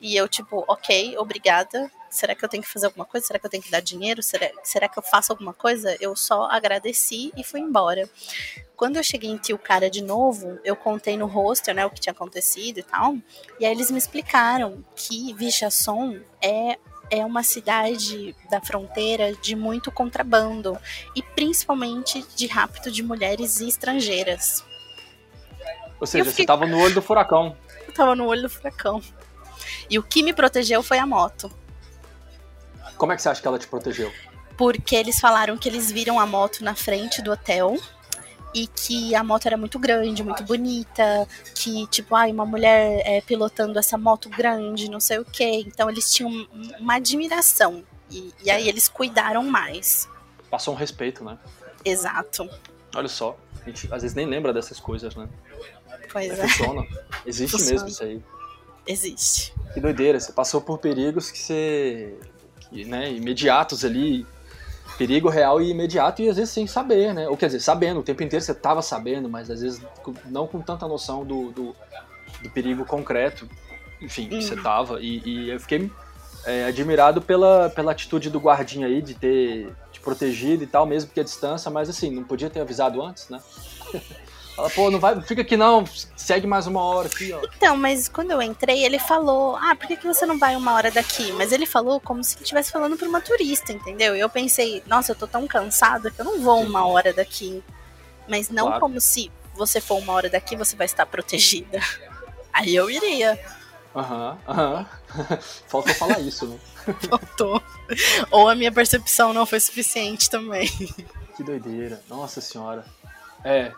E eu, tipo, ok, obrigada. Será que eu tenho que fazer alguma coisa? Será que eu tenho que dar dinheiro? Será, será que eu faço alguma coisa? Eu só agradeci e fui embora. Quando eu cheguei em Tilcara de novo, eu contei no hostel, né, o que tinha acontecido e tal. E aí eles me explicaram que Vichasson é é uma cidade da fronteira de muito contrabando e principalmente de rapto de mulheres estrangeiras. Ou seja, fiquei- você tava no olho do furacão. [laughs] Eu tava no olho do furacão. E o que me protegeu foi a moto. Como é que você acha que ela te protegeu? Porque eles falaram que eles viram a moto na frente do hotel e que a moto era muito grande, muito bonita, que, tipo, ai, uma mulher é, pilotando essa moto grande, não sei o quê. Então eles tinham um- uma admiração. E, e aí eles cuidaram mais. Passou um respeito, né? Exato. Olha só. A gente às vezes nem lembra dessas coisas, né? Pois Mas é, funciona. Existe Funciona. mesmo isso aí. existe. Que doideira, você passou por perigos que você. Que, né, imediatos ali. Perigo real e imediato, e às vezes sem saber, né? Ou quer dizer, sabendo, o tempo inteiro você tava sabendo, mas às vezes não com tanta noção do, do, do perigo concreto, enfim, que você Uhum. tava. E, e eu fiquei é, admirado pela, pela atitude do guardinha aí de ter te protegido e tal, mesmo que a distância, mas assim, não podia ter avisado antes, né? [laughs] Fala, pô, não vai, fica aqui não, segue mais uma hora aqui, ó. Então, mas quando eu entrei, ele falou: Ah, por que, que você não vai uma hora daqui? Mas ele falou como se ele estivesse falando pra uma turista, entendeu? E eu pensei: Nossa, eu tô tão cansada que eu não vou uma hora daqui. Mas não Claro. como se você for uma hora daqui, você vai estar protegida. [laughs] Aí eu iria. Aham, uhum, aham. Uhum. [laughs] Faltou falar isso, né? [laughs] Faltou. Ou a minha percepção não foi suficiente também. Que doideira. Nossa senhora. É,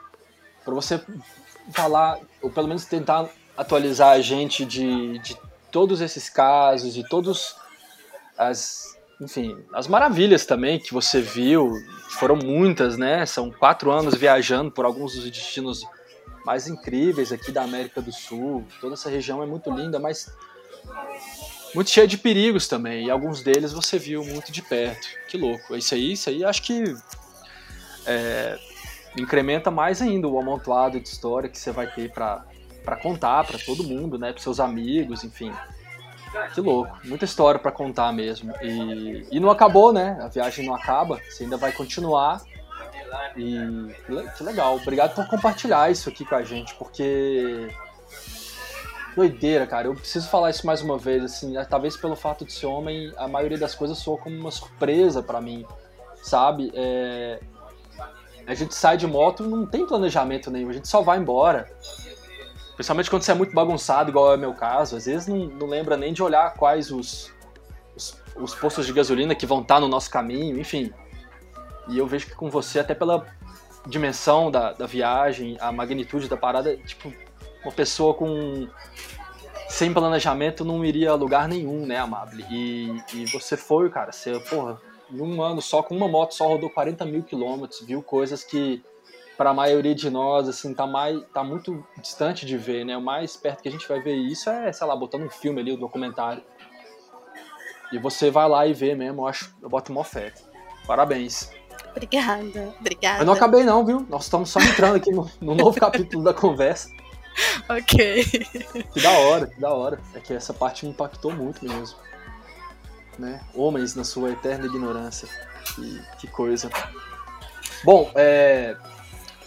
para você falar, ou pelo menos tentar atualizar a gente de, de todos esses casos, de todos as, enfim, as maravilhas também que você viu, foram muitas, né? São quatro anos viajando por alguns dos destinos mais incríveis aqui da América do Sul. Toda essa região é muito linda, mas muito cheia de perigos também. E alguns deles você viu muito de perto. Que louco. Isso aí, isso aí acho que é, incrementa mais ainda o amontoado de história que você vai ter para contar para todo mundo, né? Para seus amigos, enfim. Que louco, muita história para contar mesmo. E, e não acabou, né? A viagem não acaba, você ainda vai continuar. E que legal, obrigado por compartilhar isso aqui com a gente, porque doideira, cara. Eu preciso falar isso mais uma vez, assim, né? talvez pelo fato de ser homem, a maioria das coisas soa como uma surpresa para mim, sabe? É... A gente sai de moto, não tem planejamento nenhum, a gente só vai embora. Principalmente quando você é muito bagunçado, igual é o meu caso. Às vezes não, não lembra nem de olhar quais os, os, os, postos de gasolina que vão estar no nosso caminho, enfim. E eu vejo que com você, até pela dimensão da, da viagem, a magnitude da parada, tipo, uma pessoa com sem planejamento não iria a lugar nenhum, né, Amable? E, e você foi, cara, você, porra, em um ano só, com uma moto só rodou 40 mil quilômetros, viu coisas que para a maioria de nós, assim, tá, mais, tá muito distante de ver, né? O mais perto que a gente vai ver isso é, sei lá, botando um filme ali, um documentário. E você vai lá e vê mesmo, eu acho, eu boto mó fé. Parabéns. Obrigada, obrigada. Eu não acabei não, viu? Nós estamos só entrando aqui no, no novo capítulo da conversa. [laughs] Ok. Que da hora, que da hora. É que essa parte me impactou muito mesmo. Né? Homens na sua eterna ignorância. Que, que coisa. Bom, é,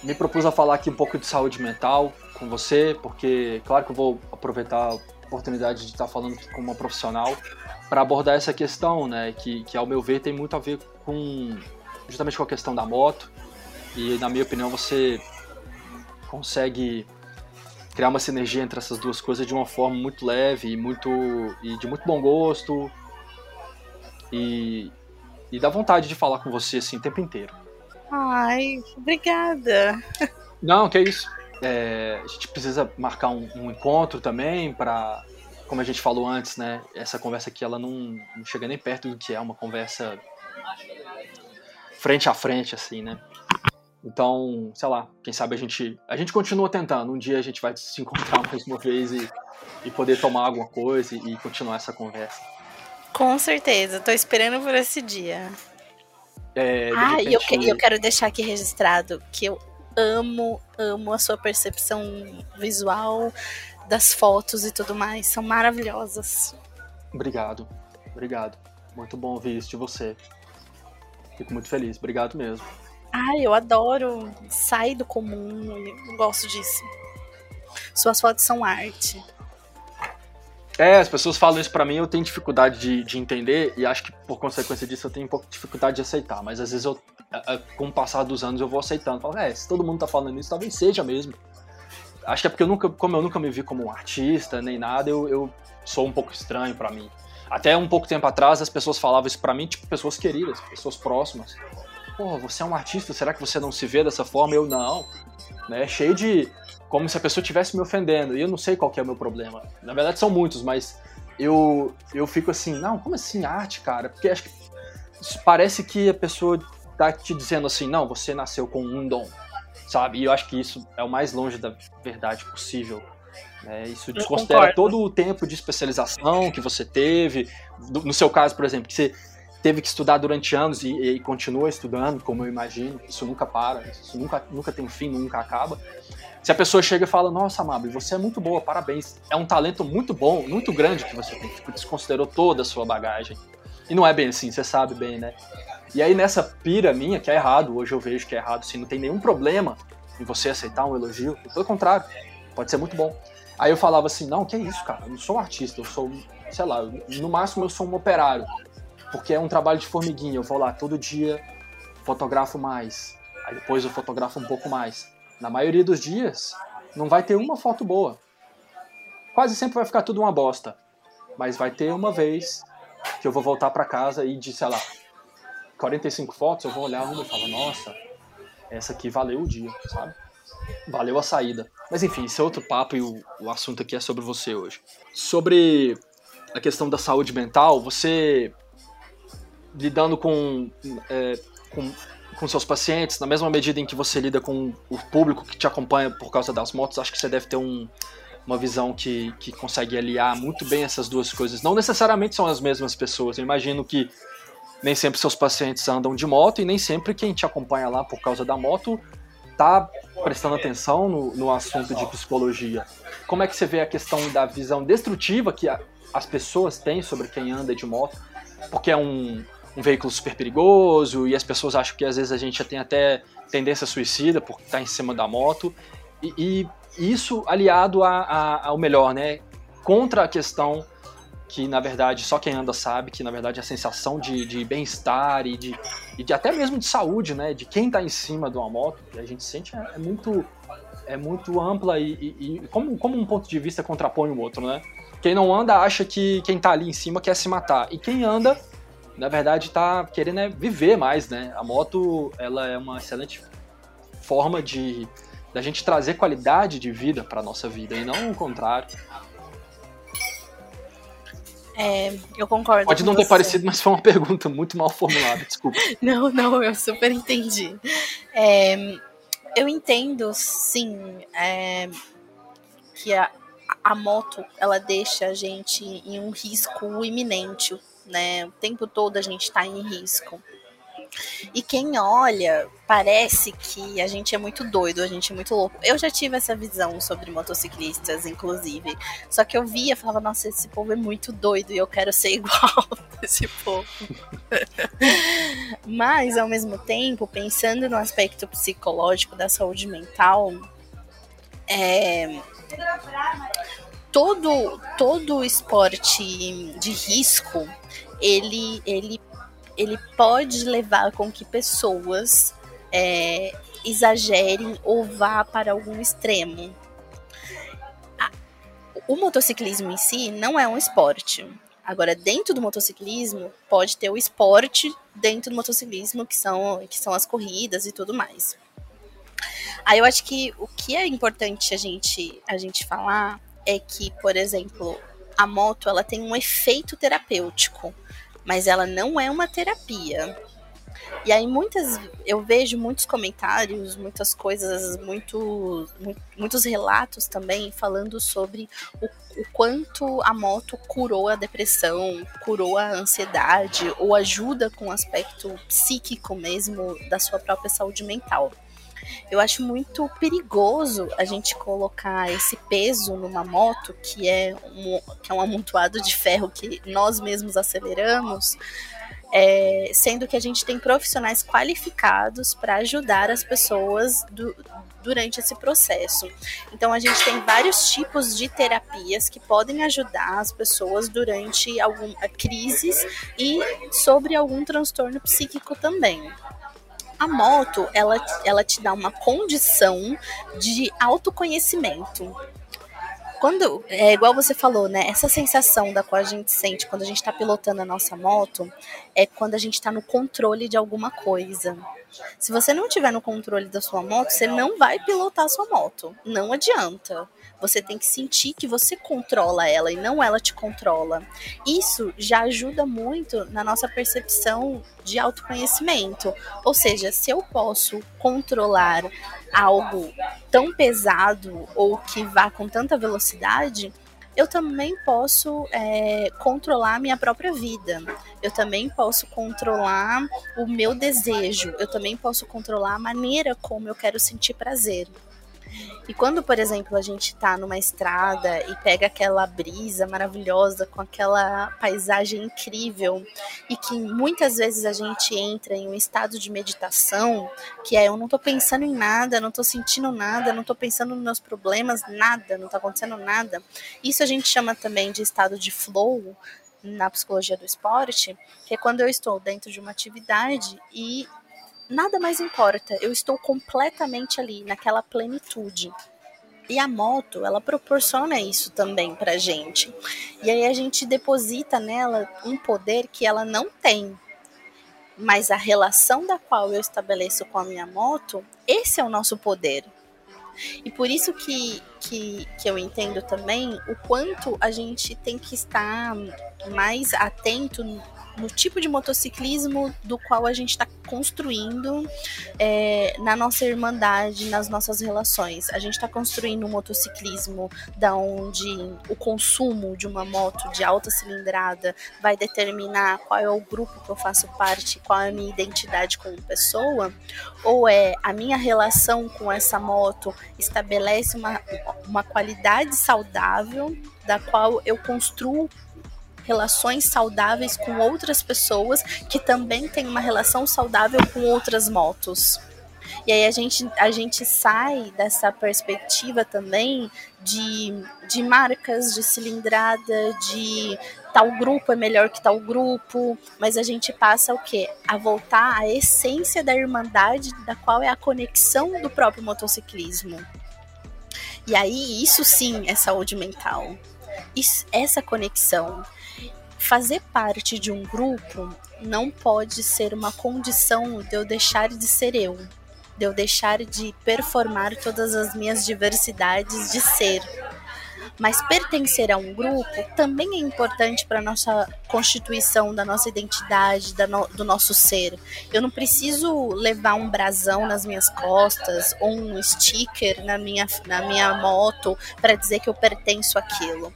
me propus a falar aqui um pouco de saúde mental com você, porque, claro que eu vou aproveitar a oportunidade de estar falando com uma profissional para abordar essa questão, né, que, que, ao meu ver, tem muito a ver com justamente com a questão da moto. E, na minha opinião, você consegue criar uma sinergia entre essas duas coisas de uma forma muito leve e, muito, e de muito bom gosto. E, e dá vontade de falar com você assim o tempo inteiro. Ai, obrigada. Não, que é isso. É, a gente precisa marcar um, um encontro também para, como a gente falou antes, né? Essa conversa aqui ela não, não chega nem perto do que é uma conversa frente a frente, assim, né? Então, sei lá, quem sabe a gente. A gente continua tentando. Um dia a gente vai se encontrar mais uma vez e, e poder tomar alguma coisa e, e continuar essa conversa. Com certeza, tô esperando por esse dia. É, ah, repente... e eu, que, eu quero deixar aqui registrado que eu amo, amo a sua percepção visual das fotos e tudo mais. São maravilhosas. Obrigado, obrigado. Muito bom ouvir isso de você. Fico muito feliz, obrigado mesmo. Ah, eu adoro. Sai do comum, eu gosto disso. Suas fotos são arte. É, as pessoas falam isso pra mim, eu tenho dificuldade de, de entender e acho que por consequência disso eu tenho um pouco de dificuldade de aceitar. Mas às vezes eu, com o passar dos anos, eu vou aceitando. Falo, é, se todo mundo tá falando isso, talvez seja mesmo. Acho que é porque eu nunca, como eu nunca me vi como um artista nem nada, eu, eu sou um pouco estranho para mim. Até um pouco tempo atrás as pessoas falavam isso pra mim, tipo, pessoas queridas, pessoas próximas. Porra, você é um artista, será que você não se vê dessa forma? Eu não. Né? Cheio de como se a pessoa estivesse me ofendendo. E eu não sei qual é o meu problema. Na verdade, são muitos, mas eu, eu fico assim, não, como assim arte, cara? Porque acho que parece que a pessoa tá te dizendo assim, não, você nasceu com um dom, sabe? E eu acho que isso é o mais longe da verdade possível. Né? Isso desconsidera todo o tempo de especialização que você teve. No seu caso, por exemplo, que você teve que estudar durante anos e, e, continua estudando, como eu imagino, isso nunca para, isso nunca, nunca tem fim, nunca acaba. Se a pessoa chega e fala, nossa, Amable, você é muito boa, parabéns. É um talento muito bom, muito grande que você tem. Tipo, desconsiderou toda a sua bagagem. E não é bem assim, você sabe bem, né? E aí nessa pira minha, que é errado, hoje eu vejo que é errado, assim, não tem nenhum problema em você aceitar um elogio. Pelo contrário, pode ser muito bom. Aí eu falava assim, não, que é isso, cara? Eu não sou um artista, eu sou, sei lá, no máximo eu sou um operário. Porque é um trabalho de formiguinha, eu vou lá todo dia, fotografo mais. Aí depois eu fotografo um pouco mais. Na maioria dos dias, não vai ter uma foto boa. Quase sempre vai ficar tudo uma bosta. Mas vai ter uma vez que eu vou voltar para casa e de, sei lá, 45 fotos, eu vou olhar uma e falar, nossa, essa aqui valeu o dia, sabe? Valeu a saída. Mas enfim, esse é outro papo e o, o assunto aqui é sobre você hoje. Sobre a questão da saúde mental, você lidando com, é, com, com seus pacientes, na mesma medida em que você lida com o público que te acompanha por causa das motos, acho que você deve ter um, uma visão que, que consegue aliar muito bem essas duas coisas. Não necessariamente são as mesmas pessoas. Eu imagino que nem sempre seus pacientes andam de moto e nem sempre quem te acompanha lá por causa da moto tá prestando atenção no, no assunto de psicologia. Como é que você vê a questão da visão destrutiva que a, as pessoas têm sobre quem anda de moto? Porque é um, um veículo super perigoso e as pessoas acham que às vezes a gente tem até tendência suicida por estar em cima da moto. E, e isso aliado a, a, ao melhor, né? Contra a questão que, na verdade, só quem anda sabe, que, na verdade, a sensação de, de bem-estar e de, e de até mesmo de saúde, né? De quem está em cima de uma moto, que a gente sente é, é muito é muito ampla e, e, e, como, como um ponto de vista contrapõe o outro, né? Quem não anda acha que quem está ali em cima quer se matar. E quem anda, na verdade, está querendo é viver mais, né? A moto, ela é uma excelente forma de, da gente trazer qualidade de vida para nossa vida e não o contrário. É, eu concordo. Pode não ter você. parecido, mas foi uma pergunta muito mal formulada, desculpa. [laughs] não, não, eu super entendi. É, eu entendo, sim, é, que a, a moto ela deixa a gente em um risco iminente, né? O tempo todo a gente está em risco. E quem olha, parece que a gente é muito doido, a gente é muito louco. Eu já tive essa visão sobre motociclistas, inclusive. Só que eu via e falava, nossa, esse povo é muito doido e eu quero ser [laughs] igual desse povo. [laughs] Mas, ao mesmo tempo, pensando no aspecto psicológico da saúde mental, é, todo todo esporte de risco ele ele ele pode levar com que pessoas é, exagerem ou vá para algum extremo. O motociclismo em si não é um esporte. Agora, dentro do motociclismo, pode ter o esporte dentro do motociclismo, que são, que são as corridas e tudo mais. Aí eu acho que o que é importante a gente, a gente falar é que, por exemplo, a moto ela tem um efeito terapêutico mas ela não é uma terapia. E aí muitas eu vejo muitos comentários, muitas coisas, muito, muitos relatos também falando sobre o, o, quanto a moto curou a depressão, curou a ansiedade ou ajuda com o aspecto psíquico mesmo da sua própria saúde mental. Eu acho muito perigoso a gente colocar esse peso numa moto que é um, que é um amontoado de ferro que nós mesmos aceleramos. É, sendo que a gente tem profissionais qualificados para ajudar as pessoas do, durante esse processo. Então a gente tem vários tipos de terapias que podem ajudar as pessoas durante algumas crises e sobre algum transtorno psíquico também a moto, ela, ela te dá uma condição de autoconhecimento. Quando, é igual você falou, né? Essa sensação da qual a gente sente quando a gente está pilotando a nossa moto é quando a gente está no controle de alguma coisa. Se você não tiver no controle da sua moto, você não vai pilotar a sua moto. Não adianta. Você tem que sentir que você controla ela e não ela te controla. Isso já ajuda muito na nossa percepção de autoconhecimento. Ou seja, se eu posso controlar algo tão pesado ou que vá com tanta velocidade, eu também posso é, controlar a minha própria vida. Eu também posso controlar o meu desejo. Eu também posso controlar a maneira como eu quero sentir prazer. E quando, por exemplo, a gente está numa estrada e pega aquela brisa maravilhosa com aquela paisagem incrível e que muitas vezes a gente entra em um estado de meditação, que é eu não estou pensando em nada, não estou sentindo nada, não estou pensando nos meus problemas, nada, não está acontecendo nada. Isso a gente chama também de estado de flow na psicologia do esporte, que é quando eu estou dentro de uma atividade e nada mais importa. Eu estou completamente ali, naquela plenitude. E a moto, ela proporciona isso também pra gente. E aí a gente deposita nela um poder que ela não tem. Mas a relação da qual eu estabeleço com a minha moto, esse é o nosso poder. E por isso que, que, que eu entendo também o quanto a gente tem que estar mais atento no tipo de motociclismo do qual a gente está construindo é, na nossa irmandade, nas nossas relações. A gente está construindo um motociclismo da onde o consumo de uma moto de alta cilindrada vai determinar qual é o grupo que eu faço parte, qual é a minha identidade como pessoa, ou é a minha relação com essa moto estabelece uma, uma qualidade saudável da qual eu construo relações saudáveis com outras pessoas que também têm uma relação saudável com outras motos. E aí a gente, a gente sai dessa perspectiva também de, de marcas, de cilindrada, de tal grupo é melhor que tal grupo, mas a gente passa o quê? A voltar à essência da irmandade, da qual é a conexão do próprio motociclismo. E aí isso sim é saúde mental. Isso, essa conexão fazer parte de um grupo não pode ser uma condição de eu deixar de ser eu, de eu deixar de performar todas as minhas diversidades de ser. Mas pertencer a um grupo também é importante para a nossa constituição, da nossa identidade, da no, do nosso ser. Eu não preciso levar um brasão nas minhas costas ou um sticker na minha, na minha moto para dizer que eu pertenço àquilo.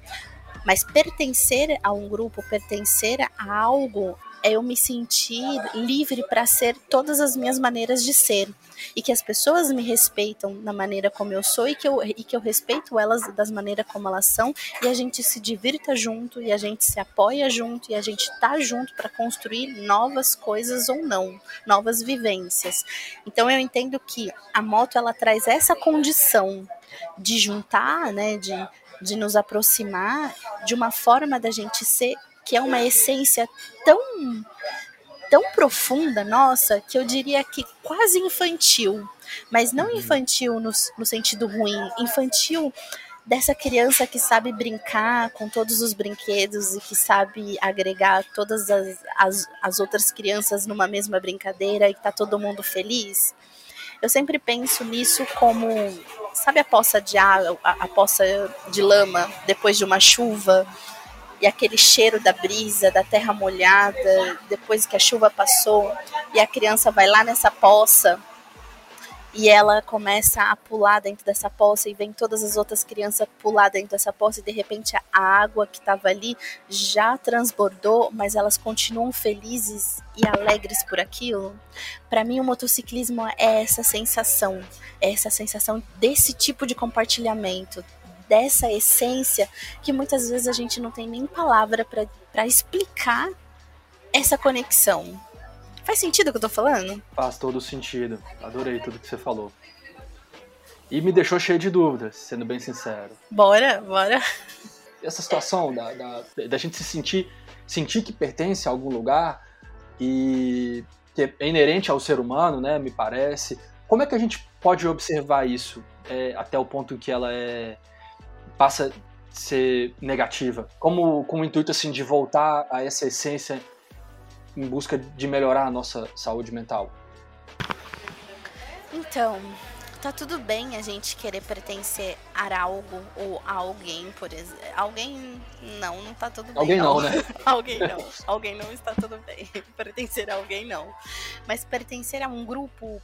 Mas pertencer a um grupo, pertencer a algo, é eu me sentir livre para ser todas as minhas maneiras de ser. E que as pessoas me respeitam na maneira como eu sou e que eu, e que eu respeito elas das maneiras como elas são. E a gente se divirta junto, e a gente se apoia junto, e a gente tá junto para construir novas coisas ou não, novas vivências. Então eu entendo que a moto ela traz essa condição de juntar, né, de de nos aproximar de uma forma da gente ser que é uma essência tão tão profunda nossa que eu diria que quase infantil, mas não uhum. infantil no, no sentido ruim, infantil dessa criança que sabe brincar com todos os brinquedos e que sabe agregar todas as, as, as outras crianças numa mesma brincadeira e que tá todo mundo feliz. Eu sempre penso nisso como, sabe a poça de água, a, a poça de lama depois de uma chuva? E aquele cheiro da brisa, da terra molhada, depois que a chuva passou, e a criança vai lá nessa poça e ela começa a pular dentro dessa poça e vem todas as outras crianças pular dentro dessa poça e de repente a água que estava ali já transbordou, mas elas continuam felizes e alegres por aquilo. Para mim o motociclismo é essa sensação, é essa sensação desse tipo de compartilhamento, dessa essência que muitas vezes a gente não tem nem palavra para explicar essa conexão. Faz sentido o que eu tô falando? Faz todo sentido. Adorei tudo que você falou. E me deixou cheio de dúvidas, sendo bem sincero. Bora, bora. Essa situação da, da, da gente se sentir, sentir que pertence a algum lugar e que é inerente ao ser humano, né, me parece. Como é que a gente pode observar isso é, até o ponto que ela é passa a ser negativa? Como com o intuito assim de voltar a essa essência em busca de melhorar a nossa saúde mental? Então, tá tudo bem a gente querer pertencer a algo ou a alguém, por exemplo. Alguém não, não tá tudo bem. Alguém não, não né? [laughs] alguém não. alguém não está tudo bem. [laughs] pertencer a alguém não. Mas pertencer a um grupo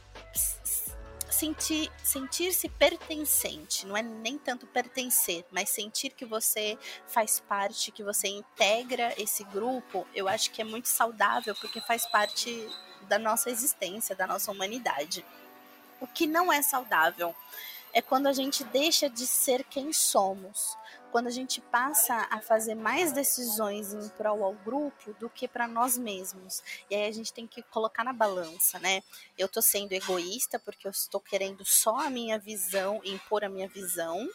sentir sentir-se pertencente, não é nem tanto pertencer, mas sentir que você faz parte, que você integra esse grupo, eu acho que é muito saudável porque faz parte da nossa existência, da nossa humanidade. O que não é saudável é quando a gente deixa de ser quem somos quando a gente passa a fazer mais decisões em prol ao grupo do que para nós mesmos. E aí a gente tem que colocar na balança, né? Eu tô sendo egoísta porque eu estou querendo só a minha visão, impor a minha visão,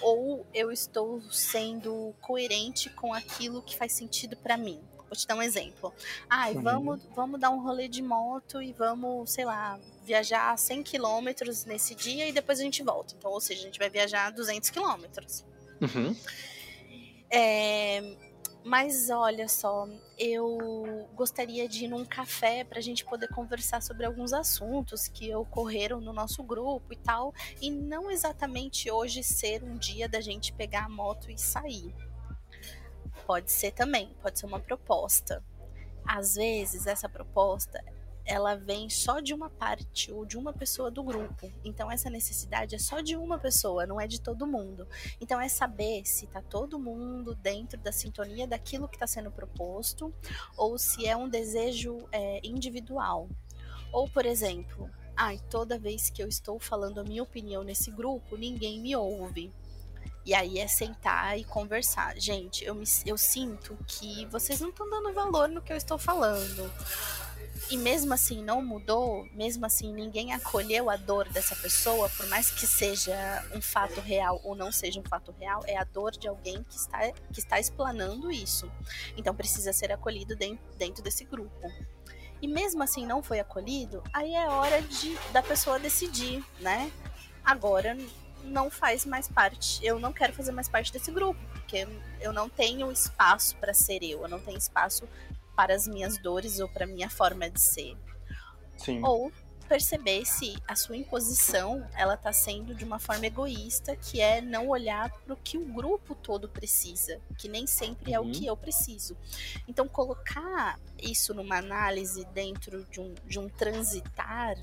ou eu estou sendo coerente com aquilo que faz sentido para mim. Vou te dar um exemplo. Ai, vamos, vamos dar um rolê de moto e vamos, sei lá, viajar 100 quilômetros nesse dia e depois a gente volta. Então, ou seja, a gente vai viajar 200 quilômetros. Uhum. É, mas olha só, eu gostaria de ir num café para a gente poder conversar sobre alguns assuntos que ocorreram no nosso grupo e tal, e não exatamente hoje ser um dia da gente pegar a moto e sair. Pode ser também, pode ser uma proposta. Às vezes essa proposta ela vem só de uma parte ou de uma pessoa do grupo. Então essa necessidade é só de uma pessoa, não é de todo mundo. Então é saber se está todo mundo dentro da sintonia daquilo que está sendo proposto ou se é um desejo é, individual. Ou, por exemplo, ai, toda vez que eu estou falando a minha opinião nesse grupo, ninguém me ouve. E aí é sentar e conversar. Gente, eu, me, eu sinto que vocês não estão dando valor no que eu estou falando. E mesmo assim não mudou, mesmo assim ninguém acolheu a dor dessa pessoa, por mais que seja um fato real ou não seja um fato real, é a dor de alguém que está, que está explanando isso. Então precisa ser acolhido dentro, dentro desse grupo. E mesmo assim não foi acolhido, aí é hora de, da pessoa decidir, né? Agora não faz mais parte, eu não quero fazer mais parte desse grupo, porque eu não tenho espaço para ser eu, eu não tenho espaço para as minhas dores ou para a minha forma de ser. Sim. Ou perceber se a sua imposição ela está sendo de uma forma egoísta, que é não olhar para o que o grupo todo precisa, que nem sempre é Uhum. o que eu preciso. Então colocar isso numa análise dentro de um, de um transitar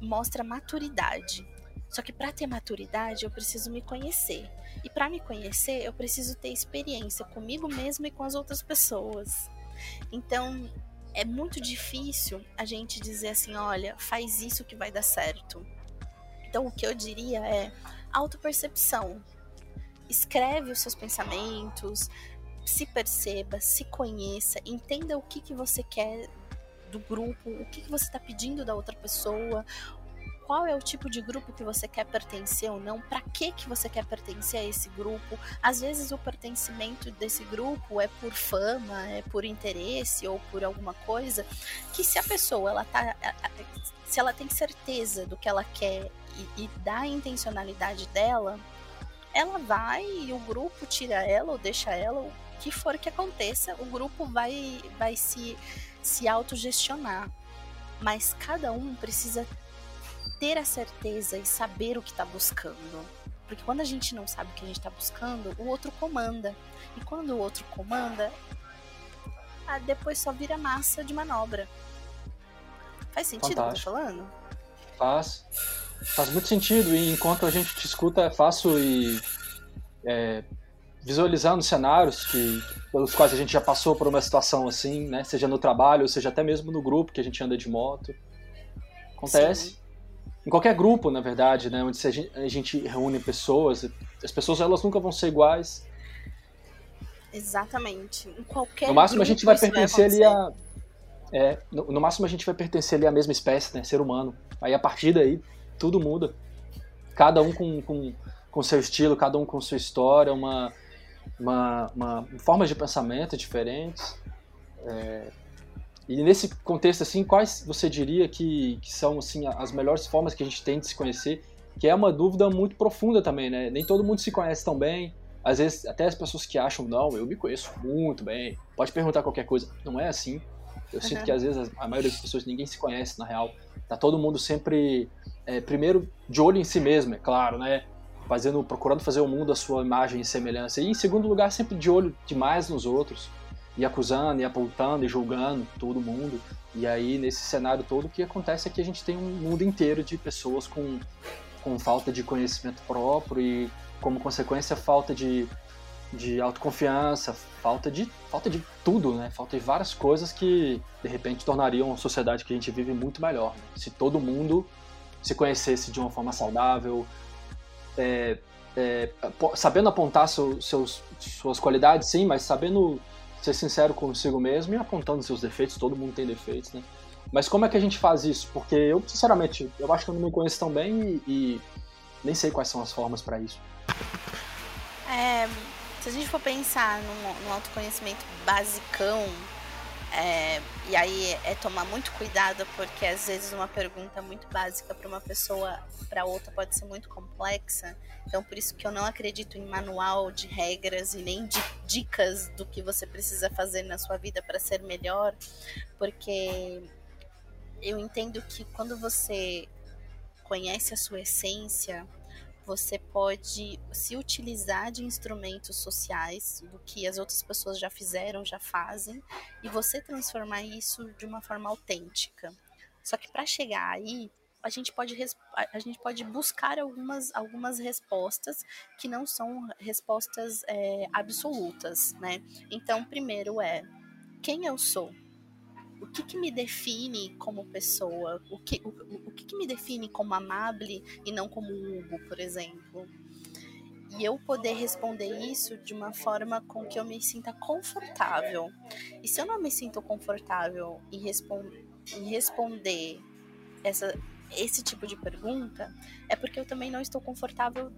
mostra maturidade. Só que para ter maturidade eu preciso me conhecer. E para me conhecer eu preciso ter experiência comigo mesmo e com as outras pessoas. Então é muito difícil a gente dizer assim, olha, faz isso que vai dar certo. Então o que eu diria é autopercepção. Escreve os seus pensamentos, se perceba, se conheça, entenda o que, que você quer do grupo, o que, que você está pedindo da outra pessoa, qual é o tipo de grupo que você quer pertencer ou não, para que que você quer pertencer a esse grupo. Às vezes o pertencimento desse grupo é por fama, é por interesse ou por alguma coisa que se a pessoa ela tá se ela tem certeza do que ela quer e, e da intencionalidade dela, ela vai e o grupo tira ela ou deixa ela, o que for que aconteça, o grupo vai vai se se autogestionar. Mas cada um precisa ter a certeza e saber o que está buscando. Porque quando a gente não sabe o que a gente está buscando, o outro comanda. E quando o outro comanda, ah, depois só vira massa de manobra. Faz sentido o que eu tô falando? Faz. Faz muito sentido. E enquanto a gente te escuta, é fácil ir é, visualizando cenários que, pelos quais a gente já passou por uma situação assim, né? Seja no trabalho, seja até mesmo no grupo que a gente anda de moto. Acontece. Sim. Em qualquer grupo, na verdade, né? Onde a gente, reúne pessoas, as pessoas elas nunca vão ser iguais. Exatamente. Em qualquer No máximo a grupo gente vai pertencer ali a. É, no, no máximo a gente vai pertencer ali à mesma espécie, né? Ser humano. Aí a partir daí tudo muda. Cada um com, com, com seu estilo, cada um com sua história, uma, uma, uma formas de pensamento diferentes. É, e nesse contexto, assim, quais você diria que, que são assim, as melhores formas que a gente tem de se conhecer? Que é uma dúvida muito profunda também, né? Nem todo mundo se conhece tão bem. Às vezes, até as pessoas que acham, não, eu me conheço muito bem, pode perguntar qualquer coisa. Não é assim. Eu sinto Uhum. que às vezes a maioria das pessoas ninguém se conhece, na real. Tá todo mundo sempre, é, primeiro, de olho em si mesmo, é claro, né? Fazendo, procurando fazer o mundo à sua imagem e semelhança. E em segundo lugar, sempre de olho demais nos outros. E acusando, e apontando, e julgando todo mundo. E aí, nesse cenário todo, o que acontece é que a gente tem um mundo inteiro de pessoas com, com falta de conhecimento próprio e, como consequência, falta de, de autoconfiança, falta de, falta de tudo, né? Falta de várias coisas que, de repente, tornariam a sociedade que a gente vive muito melhor. né? Se todo mundo se conhecesse de uma forma saudável, é, é, sabendo apontar seu- seus, suas qualidades, sim, mas sabendo ser sincero consigo mesmo e apontando seus defeitos, todo mundo tem defeitos, né? Mas como é que a gente faz isso? Porque eu, sinceramente, eu acho que eu não me conheço tão bem e, e nem sei quais são as formas para isso. É, se a gente for pensar num, num autoconhecimento basicão, é, e aí é tomar muito cuidado, porque às vezes uma pergunta muito básica para uma pessoa, para outra, pode ser muito complexa. Então, por isso que eu não acredito em manual de regras e nem de dicas do que você precisa fazer na sua vida para ser melhor, porque eu entendo que quando você conhece a sua essência, você pode se utilizar de instrumentos sociais, do que as outras pessoas já fizeram, já fazem, e você transformar isso de uma forma autêntica. Só que para chegar aí, a gente pode, a gente pode buscar algumas, algumas respostas que não são respostas é, absolutas, né? Então, primeiro é quem eu sou? O que, que me define como pessoa? O que, o, o que, que me define como amable e não como Hugo, por exemplo? E eu poder responder isso de uma forma com que eu me sinta confortável. E se eu não me sinto confortável em, respon em responder essa, esse tipo de pergunta, é porque eu também não estou confortável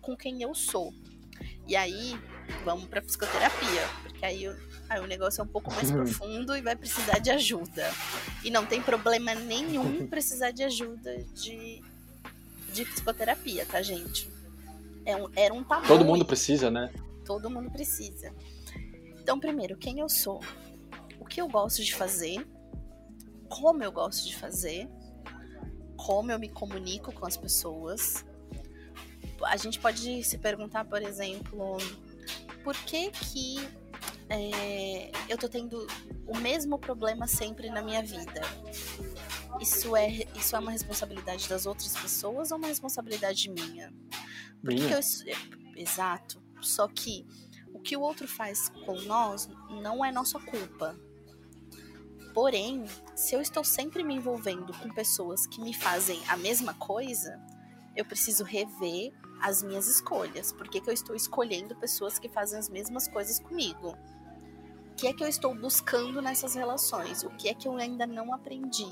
com quem eu sou. E aí, vamos para psicoterapia, porque aí eu Aí o negócio é um pouco mais [laughs] profundo e vai precisar de ajuda. E não tem problema nenhum precisar de ajuda de, de psicoterapia, tá, gente? É um, era um tabu. Todo mundo precisa, né? Todo mundo precisa. Então, primeiro, quem eu sou? O que eu gosto de fazer? Como eu gosto de fazer? Como eu me comunico com as pessoas? A gente pode se perguntar, por exemplo, por que que é, eu tô tendo o mesmo problema sempre na minha vida. Isso é, isso é uma responsabilidade das outras pessoas ou uma responsabilidade minha? Porque minha. Eu, exato. Só que o que o outro faz com nós não é nossa culpa. Porém, se eu estou sempre me envolvendo com pessoas que me fazem a mesma coisa, eu preciso rever as minhas escolhas. Por que, que eu estou escolhendo pessoas que fazem as mesmas coisas comigo? Que é que eu estou buscando nessas relações? O que é que eu ainda não aprendi?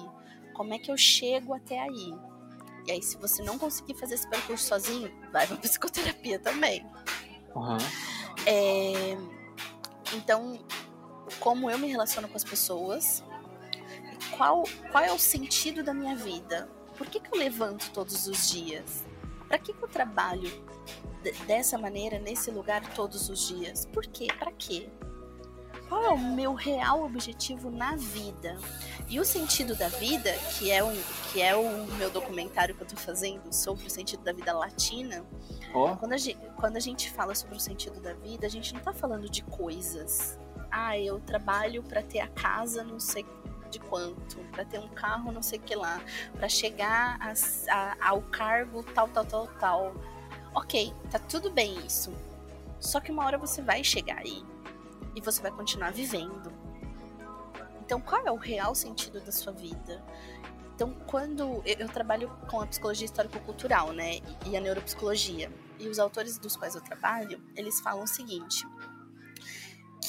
Como é que eu chego até aí? E aí, se você não conseguir fazer esse percurso sozinho, vai pra [laughs] psicoterapia também. Uhum. É, então, como eu me relaciono com as pessoas, qual, qual é o sentido da minha vida? Por que, que eu levanto todos os dias? Para que, que eu trabalho dessa maneira, nesse lugar, todos os dias? Por quê? Para quê? Qual é o meu real objetivo na vida? E o sentido da vida, que é, um, que é o meu documentário que eu tô fazendo sobre o sentido da vida latina, oh. quando, a gente, quando a gente fala sobre o sentido da vida, a gente não tá falando de coisas. Ah, eu trabalho para ter a casa, não sei de quanto, para ter um carro, não sei o que lá, para chegar a, a, ao cargo tal, tal, tal, tal. Ok, tá tudo bem isso. Só que uma hora você vai chegar aí e você vai continuar vivendo. Então, qual é o real sentido da sua vida? Então, quando eu, eu trabalho com a psicologia histórico-cultural, né, e a neuropsicologia, e os autores dos quais eu trabalho, eles falam o seguinte: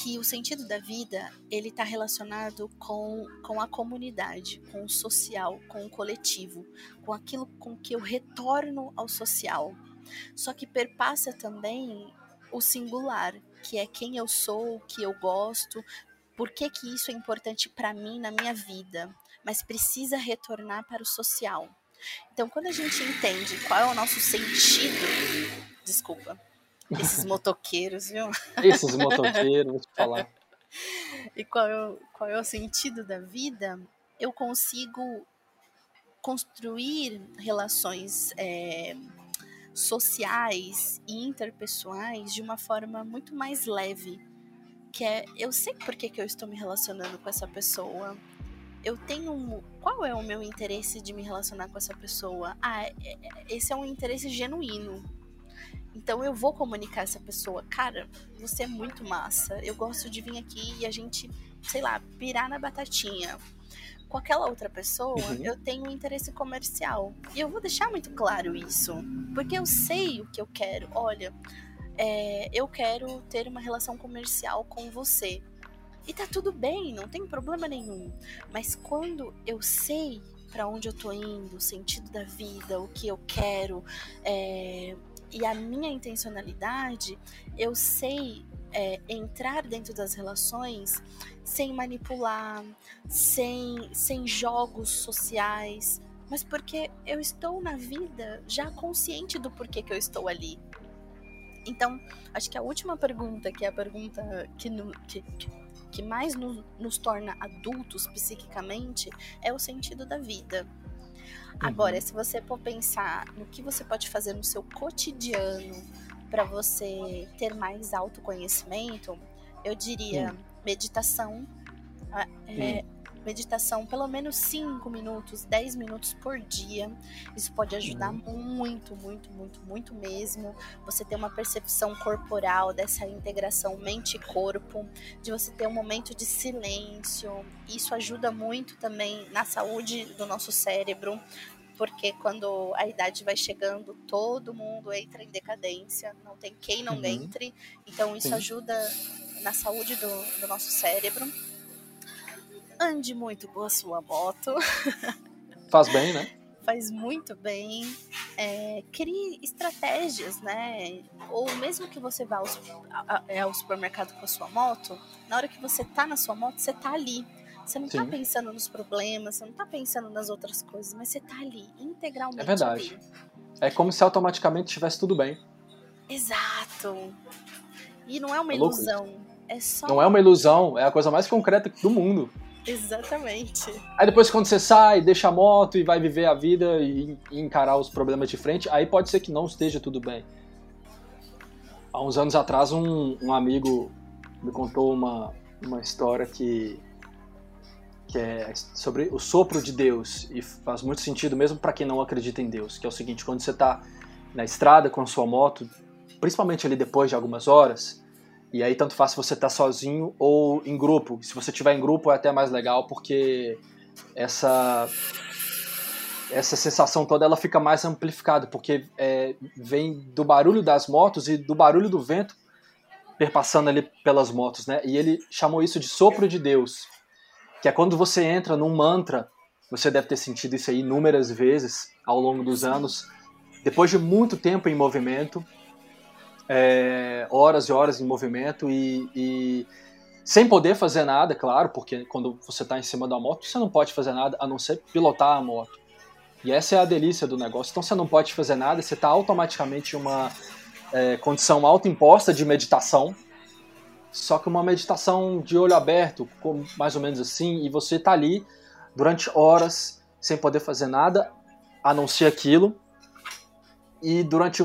que o sentido da vida ele está relacionado com, com a comunidade, com o social, com o coletivo, com aquilo com que eu retorno ao social. Só que perpassa também o singular, que é quem eu sou, o que eu gosto, por que, que isso é importante para mim na minha vida, mas precisa retornar para o social. Então, quando a gente entende qual é o nosso sentido, desculpa, esses [laughs] motoqueiros, viu? Esses motoqueiros, vou te falar. [laughs] e qual é, o, qual é o sentido da vida, eu consigo construir relações é, sociais e interpessoais de uma forma muito mais leve. Que é, eu sei por que, que eu estou me relacionando com essa pessoa. Eu tenho. Um, qual é o meu interesse de me relacionar com essa pessoa? Ah, é, é, esse é um interesse genuíno. Então eu vou comunicar essa pessoa. Cara, você é muito massa. Eu gosto de vir aqui e a gente, sei lá, pirar na batatinha com aquela outra pessoa, uhum. eu tenho um interesse comercial. E eu vou deixar muito claro isso. Porque eu sei o que eu quero. Olha, é, eu quero ter uma relação comercial com você. E tá tudo bem, não tem problema nenhum. Mas quando eu sei para onde eu tô indo, o sentido da vida, o que eu quero, é, e a minha intencionalidade, eu sei é, entrar dentro das relações sem manipular, sem, sem jogos sociais, mas porque eu estou na vida já consciente do porquê que eu estou ali. Então, acho que a última pergunta, que é a pergunta que, que, que mais no, nos torna adultos psiquicamente, é o sentido da vida. Uhum. Agora, se você for pensar no que você pode fazer no seu cotidiano para você ter mais autoconhecimento, eu diria Sim. meditação. É, meditação pelo menos 5 minutos, 10 minutos por dia. Isso pode ajudar uhum. muito, muito, muito, muito mesmo. Você ter uma percepção corporal dessa integração mente corpo, de você ter um momento de silêncio. Isso ajuda muito também na saúde do nosso cérebro porque quando a idade vai chegando, todo mundo entra em decadência, não tem quem não uhum. entre, então isso Sim. ajuda na saúde do, do nosso cérebro. Ande muito com a sua moto. [laughs] Faz bem, né? Faz muito bem. É, crie estratégias, né? Ou mesmo que você vá ao, é, ao supermercado com a sua moto, na hora que você tá na sua moto, você tá ali você não tá Sim. tá pensando nos problemas, você não tá pensando nas outras coisas, mas você tá ali, integralmente. É verdade. Ali. É como se automaticamente estivesse tudo bem. Exato. E não é uma é ilusão. É só... Não é uma ilusão, é a coisa mais concreta do mundo. Exatamente. Aí depois quando você sai, deixa a moto e vai viver a vida e, e encarar os problemas de frente, aí pode ser que não esteja tudo bem. Há uns anos atrás, um, um amigo me contou uma, uma história que que é sobre o sopro de Deus e faz muito sentido mesmo para quem não acredita em Deus, que é o seguinte, quando você está na estrada com a sua moto, principalmente ali depois de algumas horas, e aí tanto faz se você está sozinho ou em grupo. Se você estiver em grupo é até mais legal porque essa essa sensação toda ela fica mais amplificada porque é, vem do barulho das motos e do barulho do vento perpassando ali pelas motos, né? E ele chamou isso de sopro de Deus que é quando você entra num mantra, você deve ter sentido isso aí inúmeras vezes ao longo dos anos, depois de muito tempo em movimento, é, horas e horas em movimento e, e, sem poder fazer nada, claro, porque quando você está em cima da moto, você não pode fazer nada a não ser pilotar a moto. E essa é a delícia do negócio. Então você não pode fazer nada, você está automaticamente em uma é, condição autoimposta de meditação, só que uma meditação de olho aberto, mais ou menos assim, e você tá ali durante horas sem poder fazer nada a não ser aquilo, e durante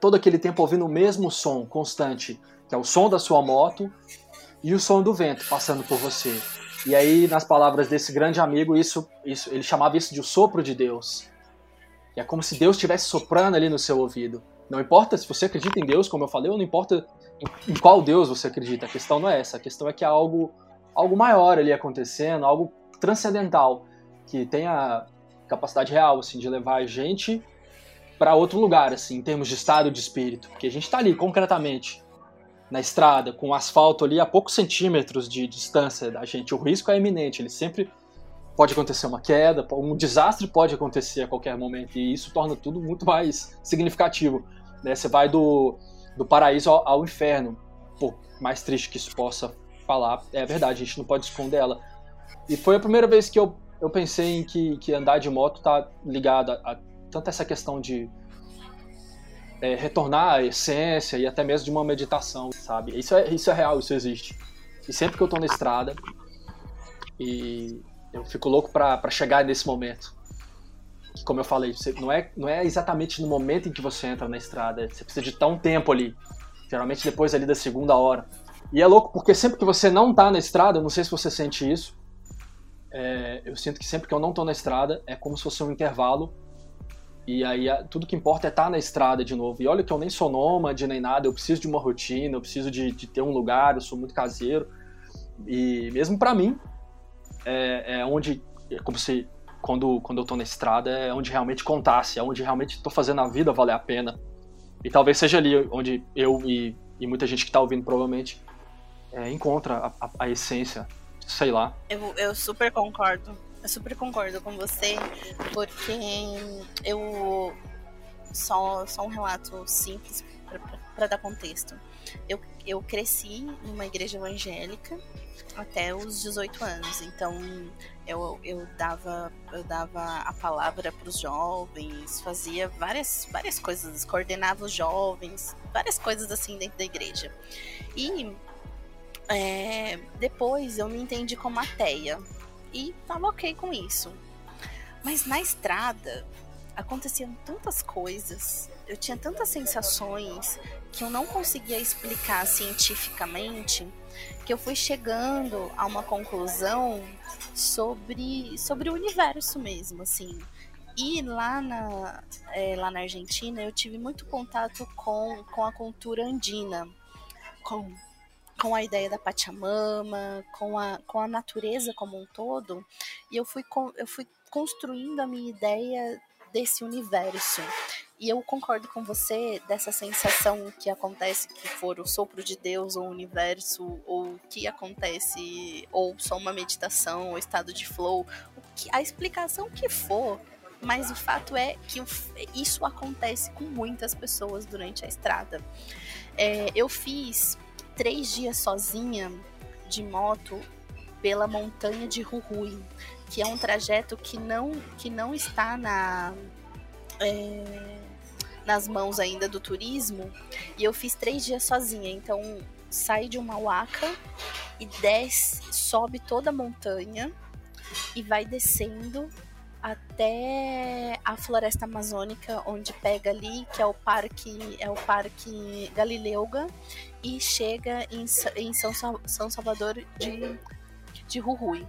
todo aquele tempo ouvindo o mesmo som constante, que é o som da sua moto e o som do vento passando por você. E aí, nas palavras desse grande amigo, isso, isso ele chamava isso de o sopro de Deus. E é como se Deus estivesse soprando ali no seu ouvido. Não importa se você acredita em Deus, como eu falei, ou não importa em qual Deus você acredita. A questão não é essa. A questão é que há algo, algo maior ali acontecendo, algo transcendental, que tem a capacidade real assim, de levar a gente para outro lugar, assim, em termos de estado de espírito. Porque a gente está ali, concretamente, na estrada, com o asfalto ali a poucos centímetros de distância da gente. O risco é iminente, ele sempre pode acontecer uma queda, um desastre pode acontecer a qualquer momento, e isso torna tudo muito mais significativo. Né? Você vai do, do paraíso ao, ao inferno. Por mais triste que isso possa falar, é verdade, a gente não pode esconder ela. E foi a primeira vez que eu, eu pensei em que, que andar de moto tá ligado a, a tanto essa questão de é, retornar à essência e até mesmo de uma meditação, sabe? Isso é, isso é real, isso existe. E sempre que eu tô na estrada, e eu fico louco para chegar nesse momento que, como eu falei, você, não, é, não é exatamente no momento em que você entra na estrada, você precisa de um tempo ali, geralmente depois ali da segunda hora. E é louco porque sempre que você não tá na estrada, eu não sei se você sente isso, é, eu sinto que sempre que eu não tô na estrada é como se fosse um intervalo e aí tudo que importa é estar tá na estrada de novo. E olha que eu nem sou nômade nem nada, eu preciso de uma rotina, eu preciso de, de ter um lugar, eu sou muito caseiro. E mesmo para mim, é, é onde, é como se quando, quando eu tô na estrada é onde realmente contasse, é onde realmente tô fazendo a vida valer a pena. E talvez seja ali onde eu e, e muita gente que tá ouvindo provavelmente é, encontra a, a, a, essência, sei lá. Eu, eu super concordo. Eu super concordo com você, porque eu só, só um relato simples para dar contexto. Eu, eu cresci numa igreja evangélica até os 18 anos, então eu, eu, dava, eu dava a palavra para os jovens, fazia várias, várias coisas, coordenava os jovens, várias coisas assim dentro da igreja. E é, depois eu me entendi como ateia e tava ok com isso. Mas na estrada aconteciam tantas coisas, eu tinha tantas sensações que eu não conseguia explicar cientificamente que eu fui chegando a uma conclusão sobre, sobre o universo mesmo, assim. E lá na, é, lá na Argentina eu tive muito contato com, com a cultura andina, com, com a ideia da Pachamama, com a, com a natureza como um todo, e eu fui, eu fui construindo a minha ideia desse universo. E eu concordo com você dessa sensação que acontece que for o sopro de Deus ou o universo, ou que acontece, ou só uma meditação, ou estado de flow, que, a explicação que for, mas o fato é que isso acontece com muitas pessoas durante a estrada. É, eu fiz três dias sozinha de moto pela montanha de Rui, que é um trajeto que não, que não está na. É, nas mãos ainda do turismo e eu fiz três dias sozinha. Então sai de uma Mauaca e desce, sobe toda a montanha e vai descendo até a floresta amazônica, onde pega ali, que é o parque, é o parque Galileuga, e chega em, em São, São Salvador de, de Jujuy.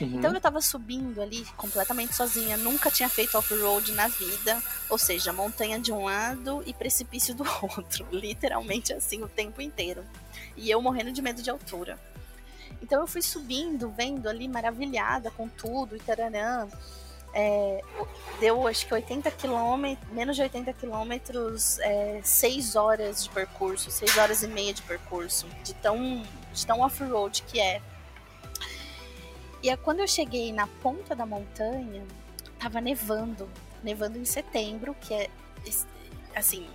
Uhum. Então eu tava subindo ali completamente sozinha, nunca tinha feito off-road na vida, ou seja, montanha de um lado e precipício do [laughs] outro, literalmente assim o tempo inteiro. E eu morrendo de medo de altura. Então eu fui subindo, vendo ali, maravilhada com tudo e taranã. É, deu acho que 80 quilômetros, menos de 80 quilômetros, é, 6 horas de percurso, 6 horas e meia de percurso, de tão, de tão off-road que é. E quando eu cheguei na ponta da montanha, tava nevando. Nevando em setembro, que é assim,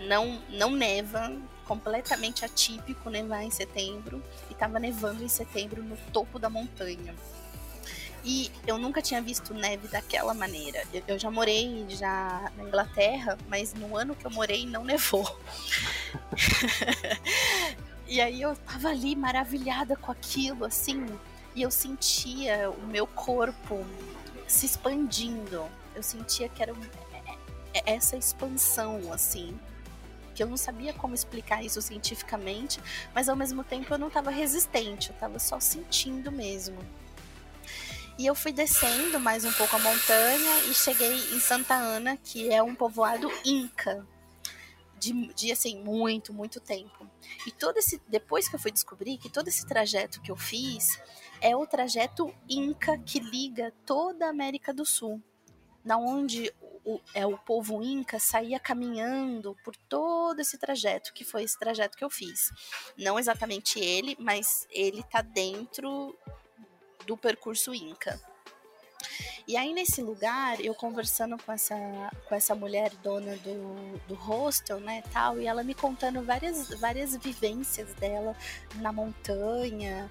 não não neva, completamente atípico nevar em setembro, e tava nevando em setembro no topo da montanha. E eu nunca tinha visto neve daquela maneira. Eu, eu já morei já na Inglaterra, mas no ano que eu morei não nevou. [laughs] e aí eu tava ali maravilhada com aquilo, assim, e eu sentia o meu corpo se expandindo. Eu sentia que era é, é, essa expansão, assim. Que eu não sabia como explicar isso cientificamente, mas ao mesmo tempo eu não estava resistente, eu estava só sentindo mesmo. E eu fui descendo mais um pouco a montanha e cheguei em Santa Ana, que é um povoado inca. De, de assim, muito, muito tempo. E todo esse. Depois que eu fui descobrir que todo esse trajeto que eu fiz é o trajeto Inca que liga toda a América do Sul, na onde o, é, o povo Inca saía caminhando por todo esse trajeto, que foi esse trajeto que eu fiz. Não exatamente ele, mas ele tá dentro do percurso Inca. E aí nesse lugar, eu conversando com essa, com essa mulher dona do, do hostel, né, tal, e ela me contando várias, várias vivências dela na montanha,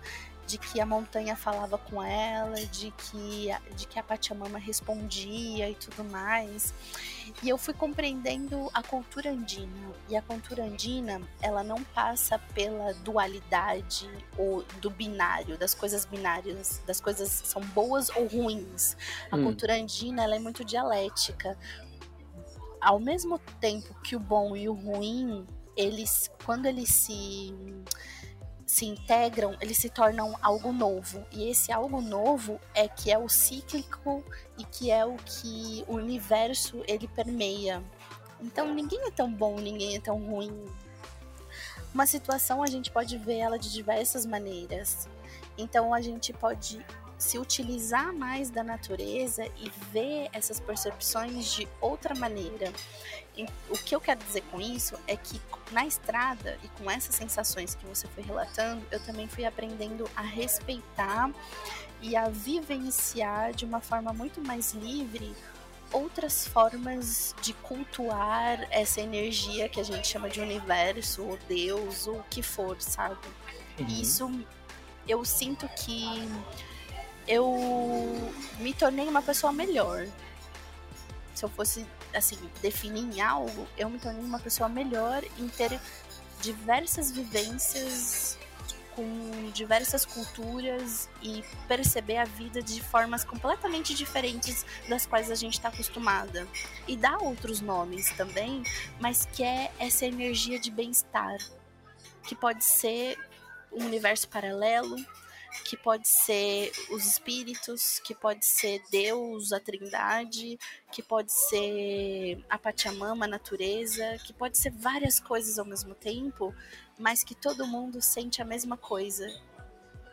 de que a montanha falava com ela, de que, de que a Pachamama respondia e tudo mais. E eu fui compreendendo a cultura andina. E a cultura andina, ela não passa pela dualidade ou do binário, das coisas binárias, das coisas são boas ou ruins. A hum. cultura andina, ela é muito dialética. Ao mesmo tempo que o bom e o ruim, eles quando eles se se integram, eles se tornam algo novo. E esse algo novo é que é o cíclico e que é o que o universo ele permeia. Então ninguém é tão bom, ninguém é tão ruim. Uma situação a gente pode ver ela de diversas maneiras. Então a gente pode se utilizar mais da natureza e ver essas percepções de outra maneira. E o que eu quero dizer com isso é que na estrada e com essas sensações que você foi relatando, eu também fui aprendendo a respeitar e a vivenciar de uma forma muito mais livre outras formas de cultuar essa energia que a gente chama de universo, ou Deus, ou o que for, sabe? Uhum. Isso eu sinto que eu me tornei uma pessoa melhor. Se eu fosse, assim, definir em algo, eu me tornei uma pessoa melhor em ter diversas vivências com diversas culturas e perceber a vida de formas completamente diferentes das quais a gente está acostumada. E dá outros nomes também, mas que é essa energia de bem-estar, que pode ser um universo paralelo, que pode ser os espíritos, que pode ser Deus, a Trindade, que pode ser a Pachamama, a natureza, que pode ser várias coisas ao mesmo tempo, mas que todo mundo sente a mesma coisa,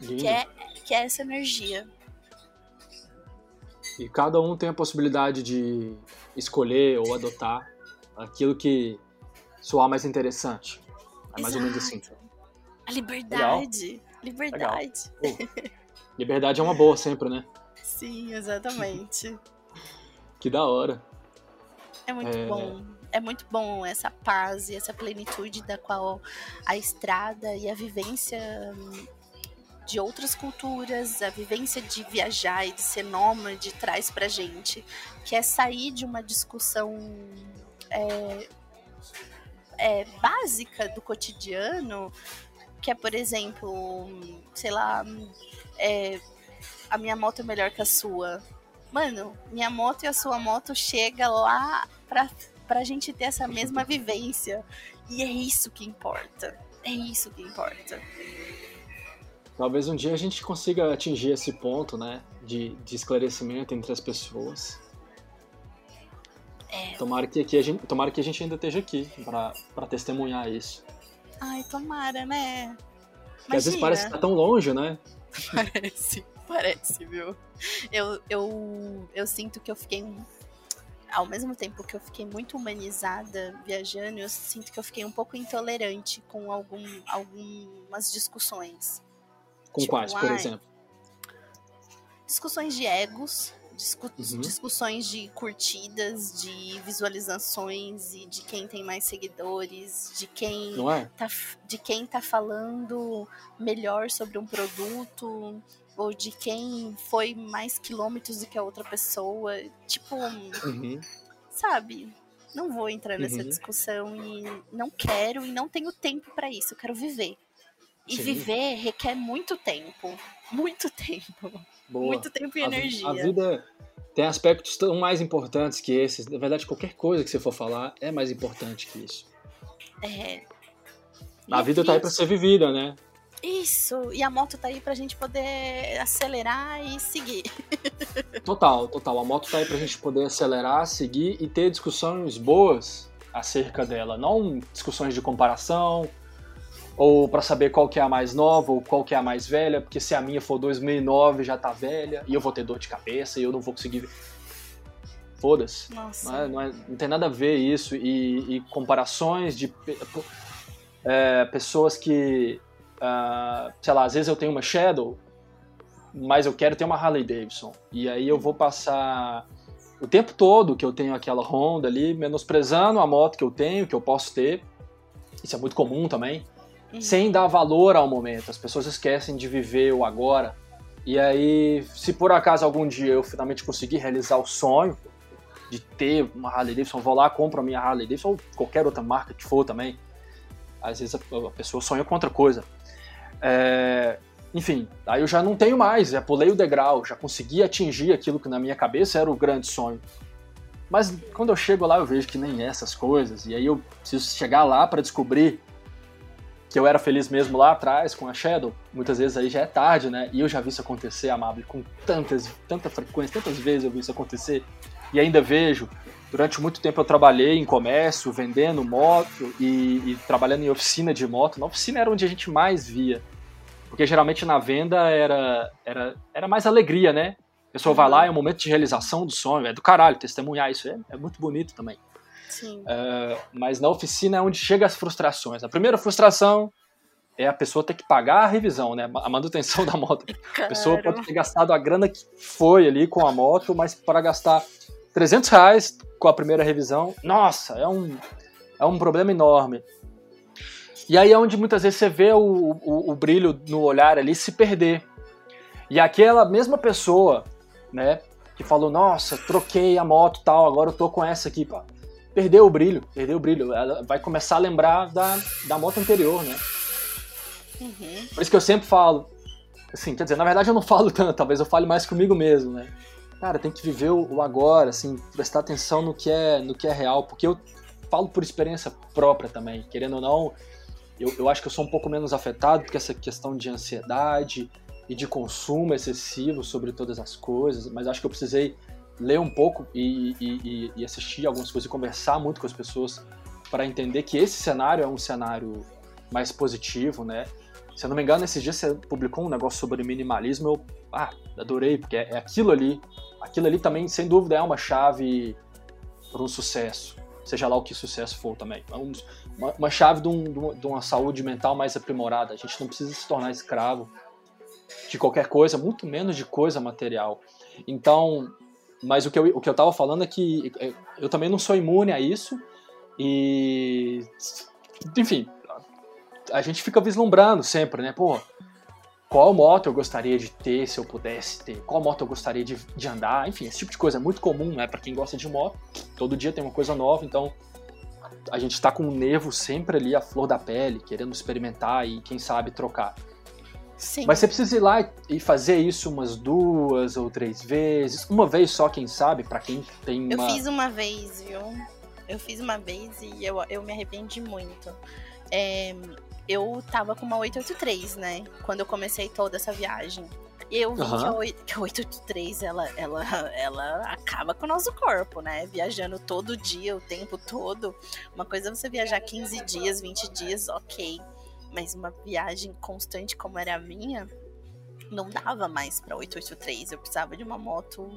Lindo. que é, que é essa energia. E cada um tem a possibilidade de escolher ou adotar aquilo que soar mais interessante. É mais ou menos assim. A liberdade. Liberdade. Liberdade é uma boa sempre, né? [laughs] Sim, exatamente. [laughs] Que da hora. É muito É. bom. É muito bom essa paz e essa plenitude da qual a estrada e a vivência hum, de outras culturas, a vivência de viajar e de ser nômade traz pra gente, que é sair de uma discussão é, é, básica do cotidiano, que é, por exemplo, sei lá, é, a minha moto é melhor que a sua. Mano, minha moto e a sua moto chega lá pra, pra gente ter essa mesma [laughs] vivência. E é isso que importa. É isso que importa. Talvez um dia a gente consiga atingir esse ponto, né? De, de esclarecimento entre as pessoas. É. Tomara que, aqui a gente, tomara que a gente ainda esteja aqui pra testemunhar isso. Ai, tomara, né? Porque às vezes parece que tá tão longe, né? [laughs] Parece, parece, viu? Eu, eu, eu sinto que eu fiquei. Ao mesmo tempo que eu fiquei muito humanizada viajando, eu sinto que eu fiquei um pouco intolerante com algum, algumas discussões. Com Tipo, quais, por ai, exemplo? Discussões de egos, discu- Uhum. discussões de curtidas, de visualizações e de quem tem mais seguidores, de quem é? tá, de quem tá falando melhor sobre um produto ou de quem foi mais quilômetros do que a outra pessoa. Tipo, Uhum. sabe? Não vou entrar nessa Uhum. discussão e não quero e não tenho tempo pra isso. Eu quero viver. E Sim. viver requer muito tempo. Muito [laughs] tempo. Boa. Muito tempo e A vi- energia. A, vida tem aspectos tão mais importantes que esses. Na verdade, qualquer coisa que você for falar é mais importante que isso. É. A vida tá aí pra triste. ser vivida, né? Isso. E a moto tá aí pra gente poder acelerar e seguir. [laughs] Total, total. A moto tá aí pra gente poder acelerar, seguir e ter discussões boas acerca dela. Não discussões de comparação, ou pra saber qual que é a mais nova, ou qual que é a mais velha, porque se a minha for 2009 já tá velha, e eu vou ter dor de cabeça, e eu não vou conseguir... ver. Foda-se. Não, é- não é- não tem nada a ver isso. E, e comparações de é, pessoas que, ah, sei lá, às vezes eu tenho uma Shadow, mas eu quero ter uma Harley Davidson. E aí eu vou passar o tempo todo que eu tenho aquela Honda ali, menosprezando a moto que eu tenho, que eu posso ter. Isso é muito comum também. Uhum. Sem dar valor ao momento. As pessoas esquecem de viver o agora. E aí, se por acaso algum dia eu finalmente conseguir realizar o sonho de ter uma Harley Davidson, vou lá, compro a minha Harley Davidson ou qualquer outra marca que for também. Às vezes a, a pessoa sonha com outra coisa. É, enfim, aí eu já não tenho mais, já pulei o degrau, já consegui atingir aquilo que na minha cabeça era o grande sonho. Mas quando eu chego lá eu vejo que nem é essas coisas, e aí eu preciso chegar lá para descobrir que eu era feliz mesmo lá atrás com a Shadow. Muitas vezes aí já é tarde, né? E eu já vi isso acontecer, Amable, com tantas, tanta frequência, tantas vezes eu vi isso acontecer e ainda vejo. Durante muito tempo eu trabalhei em comércio, vendendo moto e, e trabalhando em oficina de moto. Na oficina era onde a gente mais via. Porque geralmente na venda era, era, era mais alegria, né? A pessoa vai lá, é um momento de realização do sonho, é do caralho, testemunhar isso é, é muito bonito também. É, mas na oficina é onde chega as frustrações. A primeira frustração é a pessoa ter que pagar a revisão, né? A manutenção [laughs] da moto. A pessoa pode ter gastado a grana que foi ali com a moto, mas para gastar 300 reais com a primeira revisão, nossa, é um, é um problema enorme. E aí é onde muitas vezes você vê o, o, o brilho no olhar ali se perder. E aquela mesma pessoa, né, que falou, nossa, troquei a moto tal, agora eu tô com essa aqui, pá. Perdeu o brilho, perdeu o brilho. Ela vai começar a lembrar da, da moto anterior, né? Uhum. Por isso que eu sempre falo, assim, quer dizer, na verdade eu não falo tanto, talvez eu fale mais comigo mesmo, né? Cara, tem que viver o, agora, assim, prestar atenção no que é, no que é real, porque eu falo por experiência própria também, querendo ou não, eu, eu acho que eu sou um pouco menos afetado porque essa questão de ansiedade e de consumo excessivo sobre todas as coisas, mas acho que eu precisei ler um pouco e, e, e assistir algumas coisas e conversar muito com as pessoas para entender que esse cenário é um cenário mais positivo, né? Se eu não me engano, esses dias você publicou um negócio sobre minimalismo, eu ah, adorei, porque é, é aquilo ali. Aquilo ali também, sem dúvida, é uma chave para um sucesso seja lá o que sucesso for também. É uma, uma, chave de, um, de, uma saúde mental mais aprimorada. A gente não precisa se tornar escravo de qualquer coisa, muito menos de coisa material. Então, mas o que eu, o que eu tava falando é que é, eu também não sou imune a isso e, enfim, a gente fica vislumbrando sempre, né? Pô, qual moto eu gostaria de ter se eu pudesse ter, qual moto eu gostaria de, de andar, enfim, esse tipo de coisa é muito comum, né, para quem gosta de moto. Todo dia tem uma coisa nova, então a gente está com o nervo sempre ali à flor da pele, querendo experimentar e quem sabe trocar. Sim. Mas você precisa ir lá e fazer isso umas duas ou três vezes, uma vez só, quem sabe, para quem tem uma... Eu fiz uma vez, viu? Eu fiz uma vez e eu, eu me arrependi muito. É, eu tava com uma 883, né? Quando eu comecei toda essa viagem. E eu vi uhum. que, a, 883 ela, ela, ela acaba com o nosso corpo, né? Viajando todo dia, o tempo todo. Uma coisa é você viajar 15 dias, 20 dias, ok. Mas uma viagem constante como era a minha, não dava mais pra 883. Eu precisava de uma moto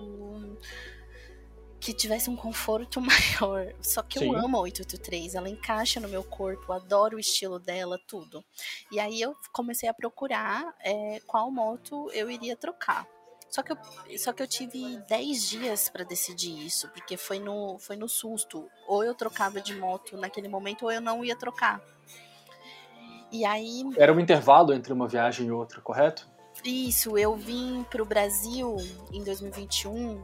que tivesse um conforto [laughs] maior. Só que Sim. eu amo a 883, ela encaixa no meu corpo, adoro o estilo dela, tudo. E aí eu comecei a procurar é, qual moto eu iria trocar. Só que eu, só que eu tive 10 dias para decidir isso, porque foi no, foi no susto. Ou eu trocava de moto naquele momento, ou eu não ia trocar. E aí. Era um intervalo entre uma viagem e outra, correto? Isso, eu vim para o Brasil em 2021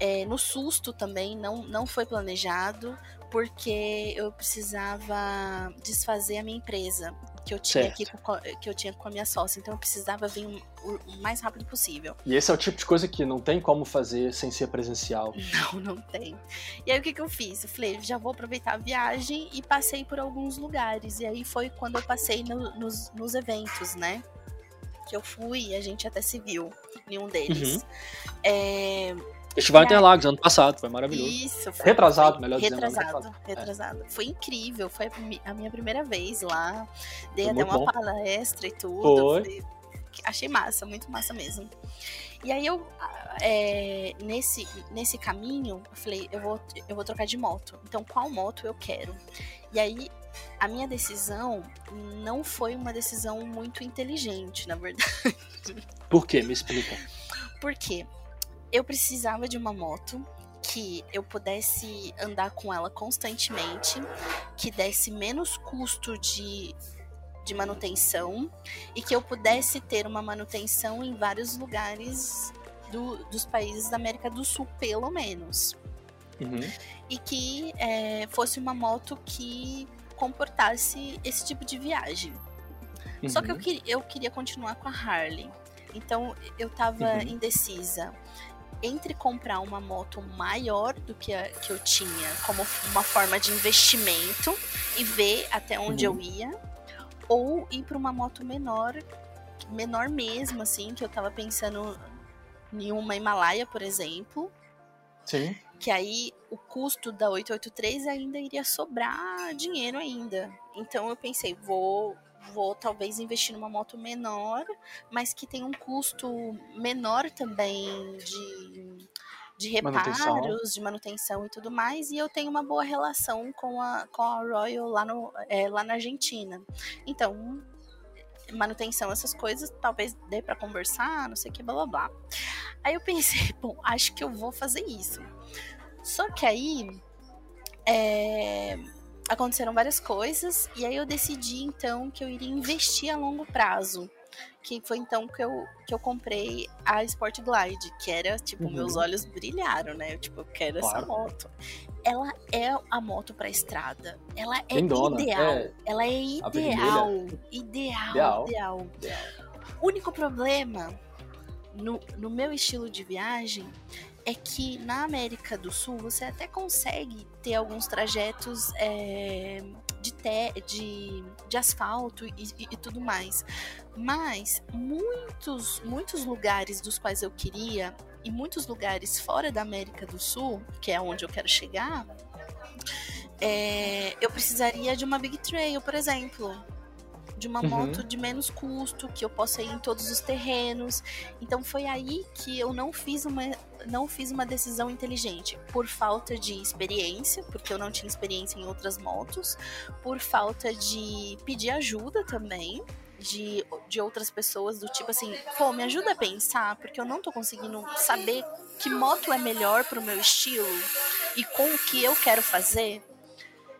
é, no susto também, não, não foi planejado, porque eu precisava desfazer a minha empresa que eu tinha aqui com, que eu tinha com a minha sócia, então eu precisava vir o, mais rápido possível. E esse é o tipo de coisa que não tem como fazer sem ser presencial. Não, [laughs] não tem. E aí o que, que eu fiz? Eu falei, já vou aproveitar a viagem e passei por alguns lugares. E aí foi quando eu passei no, nos, nos eventos, né? que eu fui, a gente até se viu em um deles. Uhum. É... Festival Interlagos, ano passado, foi maravilhoso. Isso, foi, Retrasado, foi, melhor retrasado, dizendo. Retrasado, é. Foi incrível, foi a minha primeira vez lá. Dei foi até uma bom. palestra e tudo. Foi. achei massa, muito massa mesmo. E aí eu, é, nesse, nesse caminho, eu falei, eu vou, eu vou trocar de moto. Então, qual moto eu quero? E aí a minha decisão não foi uma decisão muito inteligente, na verdade. Por quê? Me explica. Porque eu precisava de uma moto que eu pudesse andar com ela constantemente, que desse menos custo de, de manutenção e que eu pudesse ter uma manutenção em vários lugares do, dos países da América do Sul, pelo menos. Uhum. E que é, fosse uma moto que comportasse esse tipo de viagem. Uhum. Só que eu, uhum. eu queria continuar com a Harley. Então eu tava uhum. indecisa entre comprar uma moto maior do que a que eu tinha, como uma forma de investimento e ver até onde uhum. eu ia, ou ir para uma moto menor, menor mesmo, assim, que eu tava pensando em uma Himalaia, por exemplo. Sim que aí o custo da 883 ainda iria sobrar dinheiro ainda. Então eu pensei, vou vou talvez investir numa moto menor, mas que tem um custo menor também de, de reparos, manutenção. de manutenção e tudo mais, e eu tenho uma boa relação com a, com a Royal lá, no, é, lá na Argentina. Então, manutenção, essas coisas, talvez dê para conversar, não sei o que, blá blá blá. Aí eu pensei, [laughs] bom, acho que eu vou fazer isso. Só que aí é, aconteceram várias coisas e aí eu decidi então que eu iria investir a longo prazo. Que foi então que eu, que eu comprei a Sport Glide, que era, tipo, Uhum. meus olhos brilharam, né? Eu, tipo, eu quero essa Claro. moto. Ela é a moto pra estrada. Ela é Lindona, ideal. é. Ela é ideal. Ideal, Ideal. ideal. O único problema no, no meu estilo de viagem é que na América do Sul você até consegue ter alguns trajetos é, de, te, de, de asfalto e, e- e tudo mais. Mas muitos, muitos lugares dos quais eu queria, e muitos lugares fora da América do Sul, que é onde eu quero chegar, é, eu precisaria de uma Big Trail, por exemplo. De uma Uhum. moto de menos custo, que eu possa ir em todos os terrenos. Então foi aí que eu não fiz uma, não fiz uma decisão inteligente. Por falta de experiência, porque eu não tinha experiência em outras motos. Por falta de pedir ajuda também. De, de outras pessoas, do tipo assim, pô, me ajuda a pensar, porque eu não tô conseguindo saber que moto é melhor pro meu estilo e com o que eu quero fazer.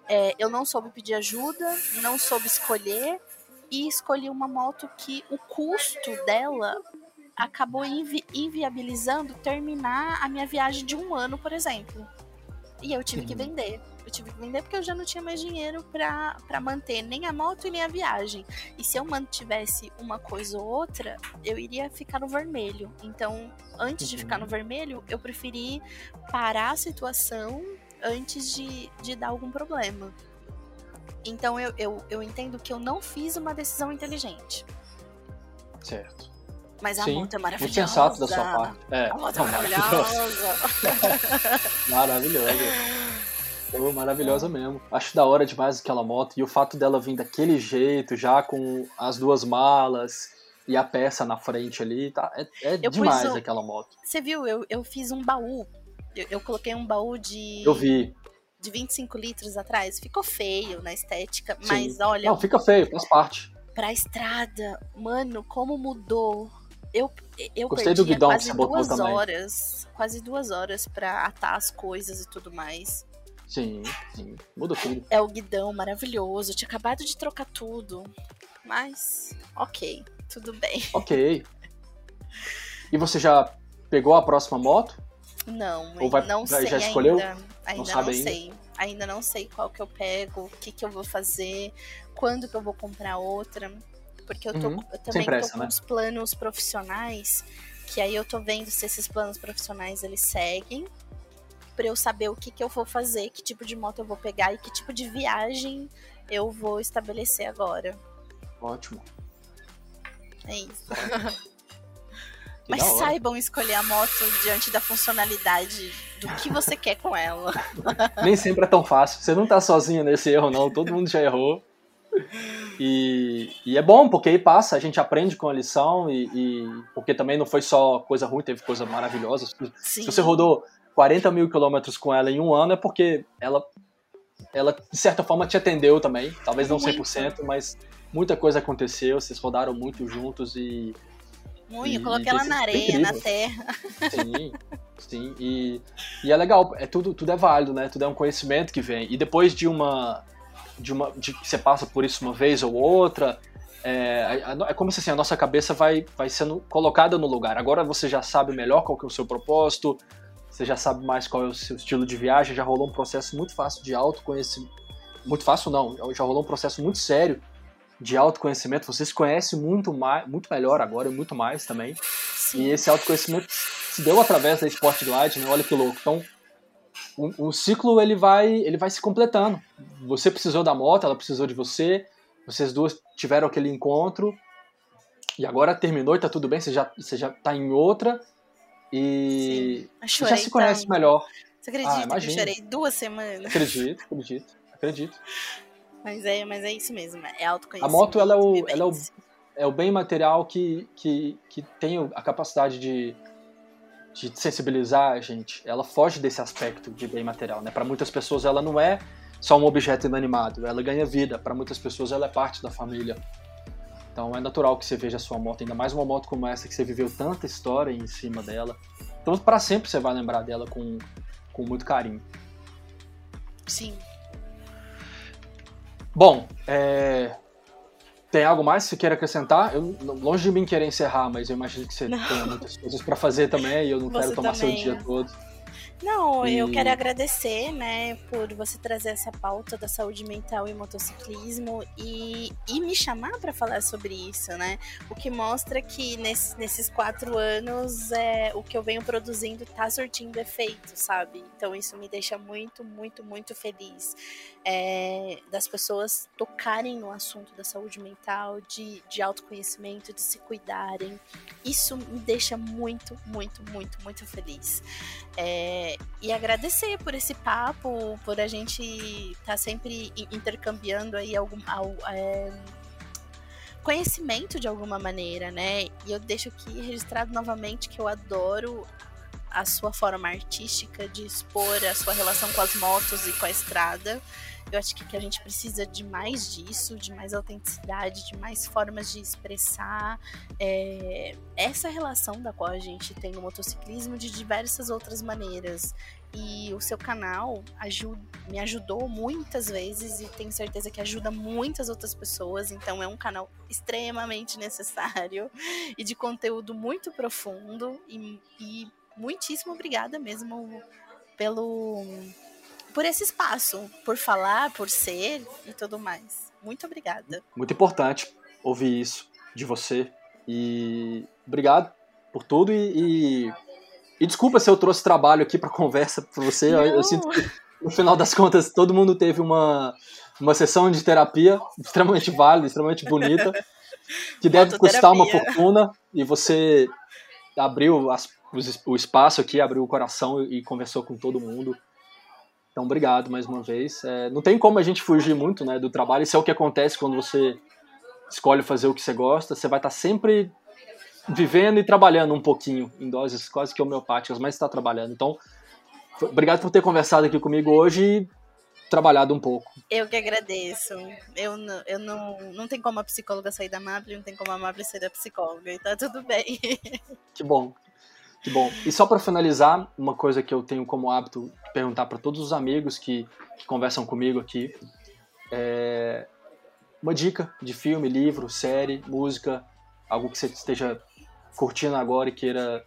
É, eu não soube pedir ajuda, não soube escolher e escolhi uma moto que o custo dela acabou invi- inviabilizando terminar a minha viagem de um ano, por exemplo. E eu tive que Uhum. vender. Eu tive que vender porque eu já não tinha mais dinheiro pra manter nem a moto e nem a viagem. E se eu mantivesse uma coisa ou outra, eu iria ficar no vermelho. Então, antes de ficar no vermelho, eu preferi parar a situação antes de, de dar algum problema. Então eu, eu, eu entendo que eu não fiz uma decisão inteligente. Certo. Mas a Sim, moto é maravilhosa. Muito sensato da sua parte. É, A moto é maravilhosa. [laughs] Maravilhosa. Pô, maravilhosa mesmo. Acho da hora demais aquela moto. E o fato dela vir daquele jeito, já com as duas malas e a peça na frente ali, tá? É, é Eu demais o- aquela moto. Você viu? Eu, eu fiz um baú. Eu, eu coloquei um baú de, Eu vi. De 25 litros atrás. Ficou feio na estética. Sim. Mas olha, Não, fica feio, faz parte. pra estrada, mano, como mudou. Eu, eu Gostei do perdia guidão quase duas também. horas. Quase duas horas pra atar as coisas e tudo mais. Sim, sim. Muda tudo. É o guidão maravilhoso. Eu tinha acabado de trocar tudo. Mas, ok, tudo bem. [laughs] Ok. E você já pegou a próxima moto? Não, Ou vai- não vai- sei já escolheu? ainda. Ainda não, ainda? sei. Ainda não sei qual que eu pego, o que que eu vou fazer, quando que eu vou comprar outra. Porque eu, tô, Uhum. eu também pressa, tô com né? uns planos profissionais, que aí eu tô vendo se esses planos profissionais eles seguem, pra eu saber o que que eu vou fazer, que tipo de moto eu vou pegar e que tipo de viagem eu vou estabelecer agora. Ótimo. É isso. [laughs] Mas saibam escolher a moto diante da funcionalidade do que você quer com ela. [laughs] Nem sempre é tão fácil. Você não tá sozinho nesse erro, não. Todo mundo já errou. E, e é bom, porque aí passa, a gente aprende com a lição, e, e- porque também não foi só coisa ruim, teve coisa maravilhosa. Sim. Se você rodou 40 mil quilômetros com ela em um ano, é porque ela, ela, de certa forma, te atendeu também. Talvez não Muito. 100%, mas muita coisa aconteceu, vocês rodaram muito juntos e Muito, E- eu coloquei ela na areia, incrível. na terra. Sim, [laughs] sim. E, e é legal, é tudo, tudo é válido, né? Tudo é um conhecimento que vem. E depois de uma. De uma de que você passa por isso uma vez ou outra, é, é como se assim, a nossa cabeça vai, vai sendo colocada no lugar. Agora você já sabe melhor qual que é o seu propósito, você já sabe mais qual é o seu estilo de viagem, já rolou um processo muito fácil de autoconhecimento. Muito fácil não, já rolou um processo muito sério de autoconhecimento. Você se conhece muito mais, muito melhor agora e muito mais também. Sim. E esse autoconhecimento se deu através da Sport Glide, né? Olha que louco. Então, o, o ciclo ele vai, ele vai se completando. Você precisou da moto, ela precisou de você. Vocês duas tiveram aquele encontro. E agora terminou e tá tudo bem, você já, você já tá em outra. E chorei já se conhece tanto. melhor. Você acredita que eu chorei duas semanas? Acredito, acredito, acredito. Mas é, mas é isso mesmo, é autoconhecimento. A moto, ela é o- vivência. ela é o- é o bem material que, que, que tem a capacidade de, de sensibilizar a gente. Ela foge desse aspecto de bem material, né? Para muitas pessoas ela não é só um objeto inanimado, ela ganha vida. Para muitas pessoas ela é parte da família. Então é natural que você veja a sua moto, ainda mais uma moto como essa que você viveu tanta história em cima dela. Então para sempre você vai lembrar dela com, com muito carinho. Sim. Bom, é, tem algo mais que você queira acrescentar? Eu, longe de mim querer encerrar, mas eu imagino que você não. tem muitas coisas para fazer também e eu não Você quero tomar também. seu dia todo. Não, eu E- quero agradecer, né, por você trazer essa pauta da saúde mental e motociclismo e, e me chamar para falar sobre isso, né? O que mostra que nesse- nesses quatro anos é, o que eu venho produzindo tá surtindo efeito, sabe? Então isso me deixa muito, muito, muito feliz é, das pessoas tocarem no assunto da saúde mental, de, de autoconhecimento, de se cuidarem. Isso me deixa muito, muito, muito, muito feliz. É, e agradecer por esse papo, por a gente estar sempre i- intercambiando aí algum al- é, conhecimento de alguma maneira, né? E eu deixo aqui registrado novamente que eu adoro a sua forma artística de expor a sua relação com as motos e com a estrada. Eu acho que, que a gente precisa de mais disso, de mais autenticidade, de mais formas de expressar é, essa relação da qual a gente tem no motociclismo de diversas outras maneiras. E o seu canal me ajudou muitas vezes e tenho certeza que ajuda muitas outras pessoas. Então é um canal extremamente [laughs] necessário e de conteúdo muito profundo. E, e muitíssimo obrigada mesmo pelo por esse espaço, por falar, por ser e tudo mais. Muito obrigada. Muito importante ouvir isso de você. E obrigado por tudo. E, e, e desculpa se eu trouxe trabalho aqui para conversa para você. Eu, eu sinto que no final das contas todo mundo teve uma, uma sessão de terapia extremamente válida, extremamente bonita, que deve custar uma fortuna. E você abriu as- os- o espaço aqui, abriu o coração e conversou com todo mundo. Então, obrigado mais uma vez. É, não tem como a gente fugir muito né, do trabalho. Isso é o que acontece quando você escolhe fazer o que você gosta. Você vai estar sempre vivendo e trabalhando um pouquinho, em doses quase que homeopáticas, mas está trabalhando. Então, obrigado por ter conversado aqui comigo hoje e trabalhado um pouco. Eu que agradeço. Eu, não- eu não, não tem como a psicóloga sair da Mable, não tem como a Mable sair da psicóloga, e tá tudo bem. Que bom. Que bom. E só para finalizar, uma coisa que eu tenho como hábito de perguntar para todos os amigos que, que conversam comigo aqui é uma dica de filme, livro, série, música, algo que você esteja curtindo agora e queira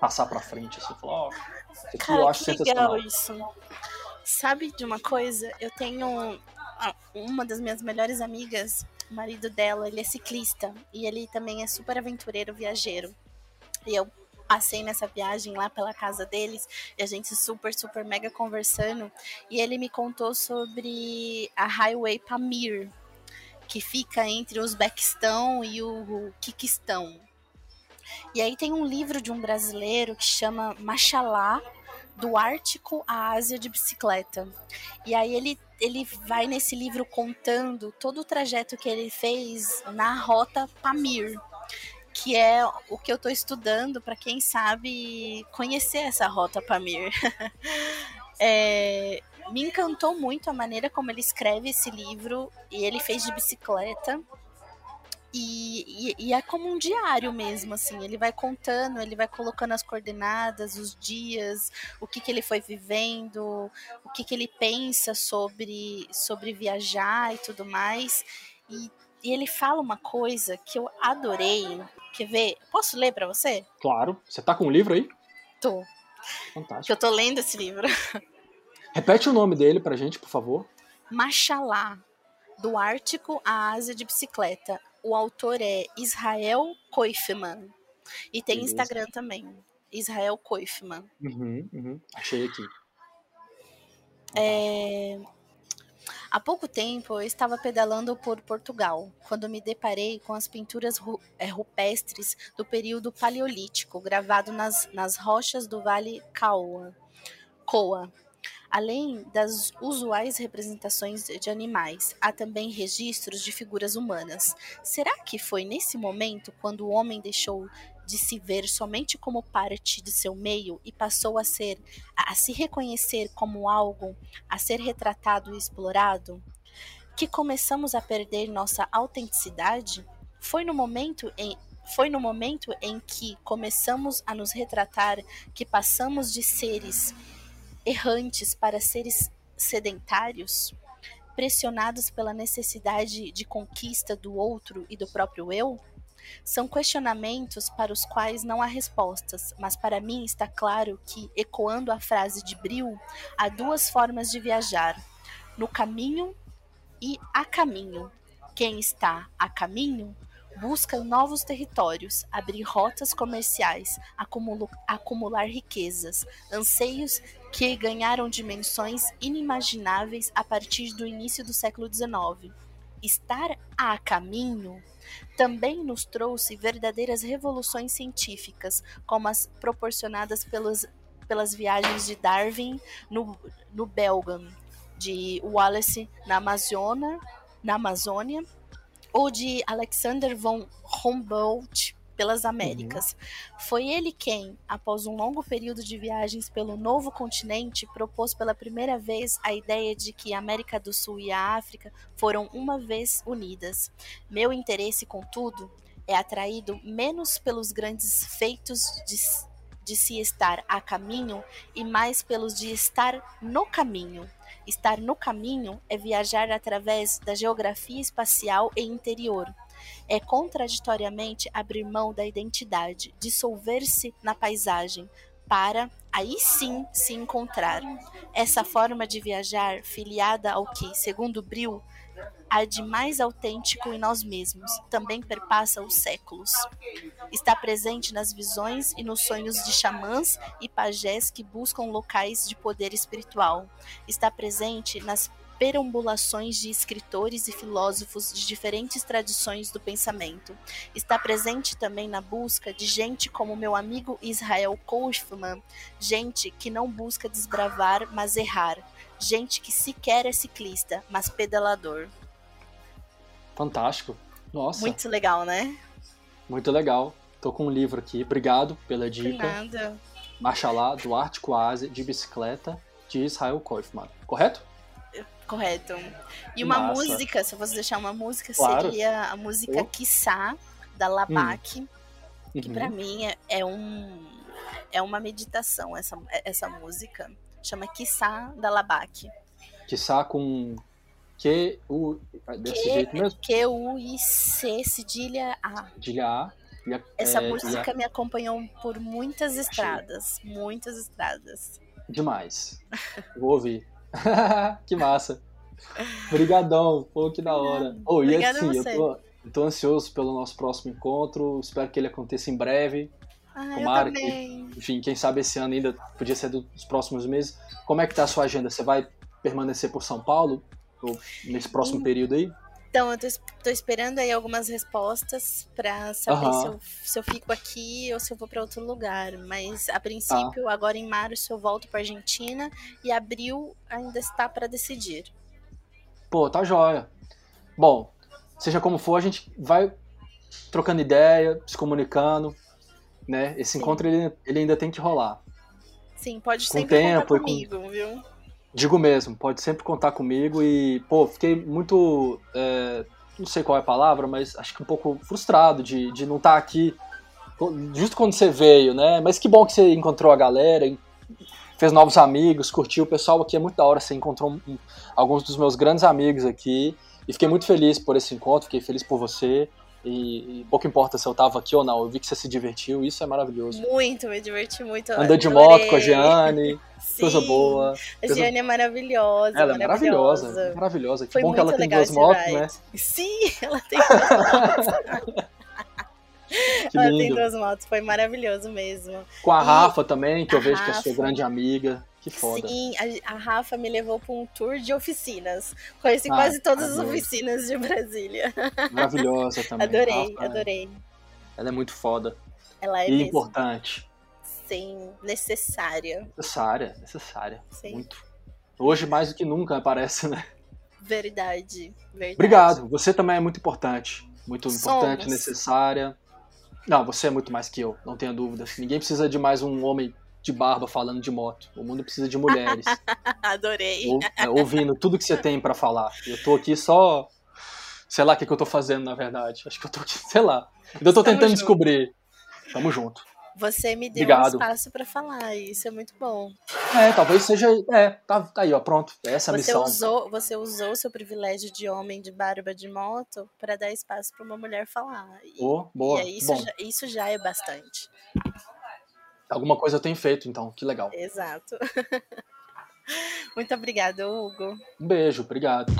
passar para frente, assim, falar, ó, isso aqui eu Cara, acho que legal isso. Sabe de uma coisa? Eu tenho uma das minhas melhores amigas, o marido dela, ele é ciclista e ele também é super aventureiro, viajeiro. E eu passei nessa viagem lá pela casa deles e a gente super, super mega conversando. E ele me contou sobre a Highway Pamir, que fica entre o Uzbequistão e o Quiquistão. E aí tem um livro de um brasileiro que chama Machalá, do Ártico à Ásia de bicicleta. E aí ele, ele vai nesse livro contando todo o trajeto que ele fez na rota Pamir, que é o que eu estou estudando para quem sabe conhecer essa rota Pamir. [laughs] É, me encantou muito a maneira como ele escreve esse livro e ele fez de bicicleta. E, e, e é como um diário mesmo, assim. Ele vai contando, ele vai colocando as coordenadas, os dias, o que, que ele foi vivendo, o que, que ele pensa sobre, sobre viajar e tudo mais. E, e ele fala uma coisa que eu adorei. Quer ver? Posso ler para você? Claro. Você tá com um livro aí? Tô. Que Fantástico. eu tô lendo esse livro. [laughs] Repete o nome dele pra gente, por favor. Machalá, do Ártico à Ásia de bicicleta. O autor é Israel Koifman. E tem Beleza. Instagram também. Israel Koifman. Uhum, uhum. Achei aqui. É, Há pouco tempo eu estava pedalando por Portugal, quando me deparei com as pinturas eh, rupestres do período paleolítico, gravado nas, nas rochas do Vale Caoa. Coa. Além das usuais representações de animais, há também registros de figuras humanas. Será que foi nesse momento quando o homem deixou de se ver somente como parte de seu meio e passou a ser a, se reconhecer como algo a ser retratado e explorado, que começamos a perder nossa autenticidade? Foi no momento em foi no momento em que começamos a nos retratar que passamos de seres errantes para seres sedentários, pressionados pela necessidade de conquista do outro e do próprio eu? São questionamentos para os quais não há respostas, mas para mim está claro que, ecoando a frase de Bril, há duas formas de viajar: no caminho e a caminho. Quem está a caminho busca novos territórios, abrir rotas comerciais, acumular riquezas, anseios que ganharam dimensões inimagináveis a partir do início do século XIX. Estar a caminho também nos trouxe verdadeiras revoluções científicas, como as proporcionadas pelos, pelas viagens de Darwin no, no Belgam, de Wallace na Amazônia, na Amazônia ou de Alexander von Humboldt pelas Américas. Uhum. Foi ele quem, após um longo período de viagens pelo novo continente, propôs pela primeira vez a ideia de que a América do Sul e a África foram uma vez unidas. Meu interesse, contudo, é atraído menos pelos grandes feitos de, de se estar a caminho e mais pelos de estar no caminho. Estar no caminho é viajar através da geografia espacial e interior. É contraditoriamente abrir mão da identidade, dissolver-se na paisagem, para aí sim se encontrar. Essa forma de viajar, filiada ao que, segundo Bril, há de mais autêntico em nós mesmos, também perpassa os séculos. Está presente nas visões e nos sonhos de xamãs e pajés que buscam locais de poder espiritual. Está presente nas perambulações de escritores e filósofos de diferentes tradições do pensamento. Está presente também na busca de gente como meu amigo Israel Kaufman, gente que não busca desbravar, mas errar, gente que sequer é ciclista, mas pedalador. Fantástico. Nossa. Muito legal, né? Muito legal. Tô com um livro aqui. Obrigado pela dica. De nada. Marcha lá, do Ártico Ásia, de bicicleta, de Israel Kaufman. Correto? Correto. E uma Massa. música, se eu fosse deixar uma música, claro. seria a música oh. da Labac, hum. que uhum. para mim é, é, um é uma meditação essa, essa música. Chama Kissá da Labac. Kissá com Q, U, desse Q, jeito mesmo? Q, U, I, C, cedilha A. Cedilha A. A Essa é, música a... me acompanhou por muitas estradas. Achei. Muitas estradas. Demais. Vou ouvir. [laughs] que massa. Obrigadão, pô, que da hora. Oh, e assim, eu tô, eu tô ansioso pelo nosso próximo encontro, espero que ele aconteça em breve. Ah, Tomara que, enfim, quem sabe esse ano ainda podia ser dos próximos meses. Como é que tá a sua agenda? Você vai permanecer por São Paulo nesse próximo período aí? Então, eu tô, tô, esperando aí algumas respostas para saber uhum. se, eu, se, eu, fico aqui ou se eu vou para outro lugar. Mas, a princípio, ah. agora em março eu volto para Argentina e abril ainda está para decidir. Pô, tá jóia. Bom, seja como for, a gente vai trocando ideia, se comunicando, né? Esse Sim. encontro ele, ele ainda tem que rolar. Sim, pode com sempre tempo, contar comigo, com... viu? Digo mesmo, pode sempre contar comigo e, pô, fiquei muito. É, não sei qual é a palavra, mas acho que um pouco frustrado de, de não estar tá aqui justo quando você veio, né? Mas que bom que você encontrou a galera, fez novos amigos, curtiu. O pessoal aqui é muito da hora, você encontrou alguns dos meus grandes amigos aqui. E fiquei muito feliz por esse encontro, fiquei feliz por você. E, e, pouco importa se eu tava aqui ou não, eu vi que você se divertiu, isso é maravilhoso. Muito, me diverti muito. Andou de moto com a [laughs] Sim, coisa boa. A Gianni é maravilhosa. Ela é maravilhosa, maravilhosa. maravilhosa. Que Foi bom que ela tem duas motos, né? Sim, [laughs] ela tem duas motos. [laughs] Que ela lindo. tem duas motos, foi maravilhoso mesmo. Com a e Rafa também, que eu vejo Rafa, que é sua grande amiga. Que foda. Sim, a, a Rafa me levou para um tour de oficinas. Conheci ah, quase todas adoro. as oficinas de Brasília. Maravilhosa também. Adorei, Rafa, adorei. Ela é muito foda. Ela é e mesmo. importante. Sim, necessária. Necessária, necessária. Sim. Muito. Hoje mais do que nunca, parece, né? Verdade, verdade. Obrigado. Você também é muito importante. Muito importante, Somos. necessária. Não, você é muito mais que eu, não tenha dúvidas. Ninguém precisa de mais um homem de barba falando de moto. O mundo precisa de mulheres. [laughs] Adorei. Ou, é, ouvindo tudo que você tem para falar. Eu tô aqui só. Sei lá o que, que eu tô fazendo, na verdade. Acho que eu tô aqui, sei lá. Ainda tô tentando junto. descobrir. Tamo junto. Você me deu Obrigado. um espaço para falar, e isso é muito bom. É, talvez seja. É, tá, tá aí, ó, pronto. Essa é a Você missão. usou, você usou seu privilégio de homem de barba de moto para dar espaço para uma mulher falar. E, Oh, boa. e é isso, Bom, já, isso já é bastante. Alguma coisa eu tenho feito, então. Que legal. Exato. [laughs] Muito obrigada, Hugo. Um beijo, obrigado.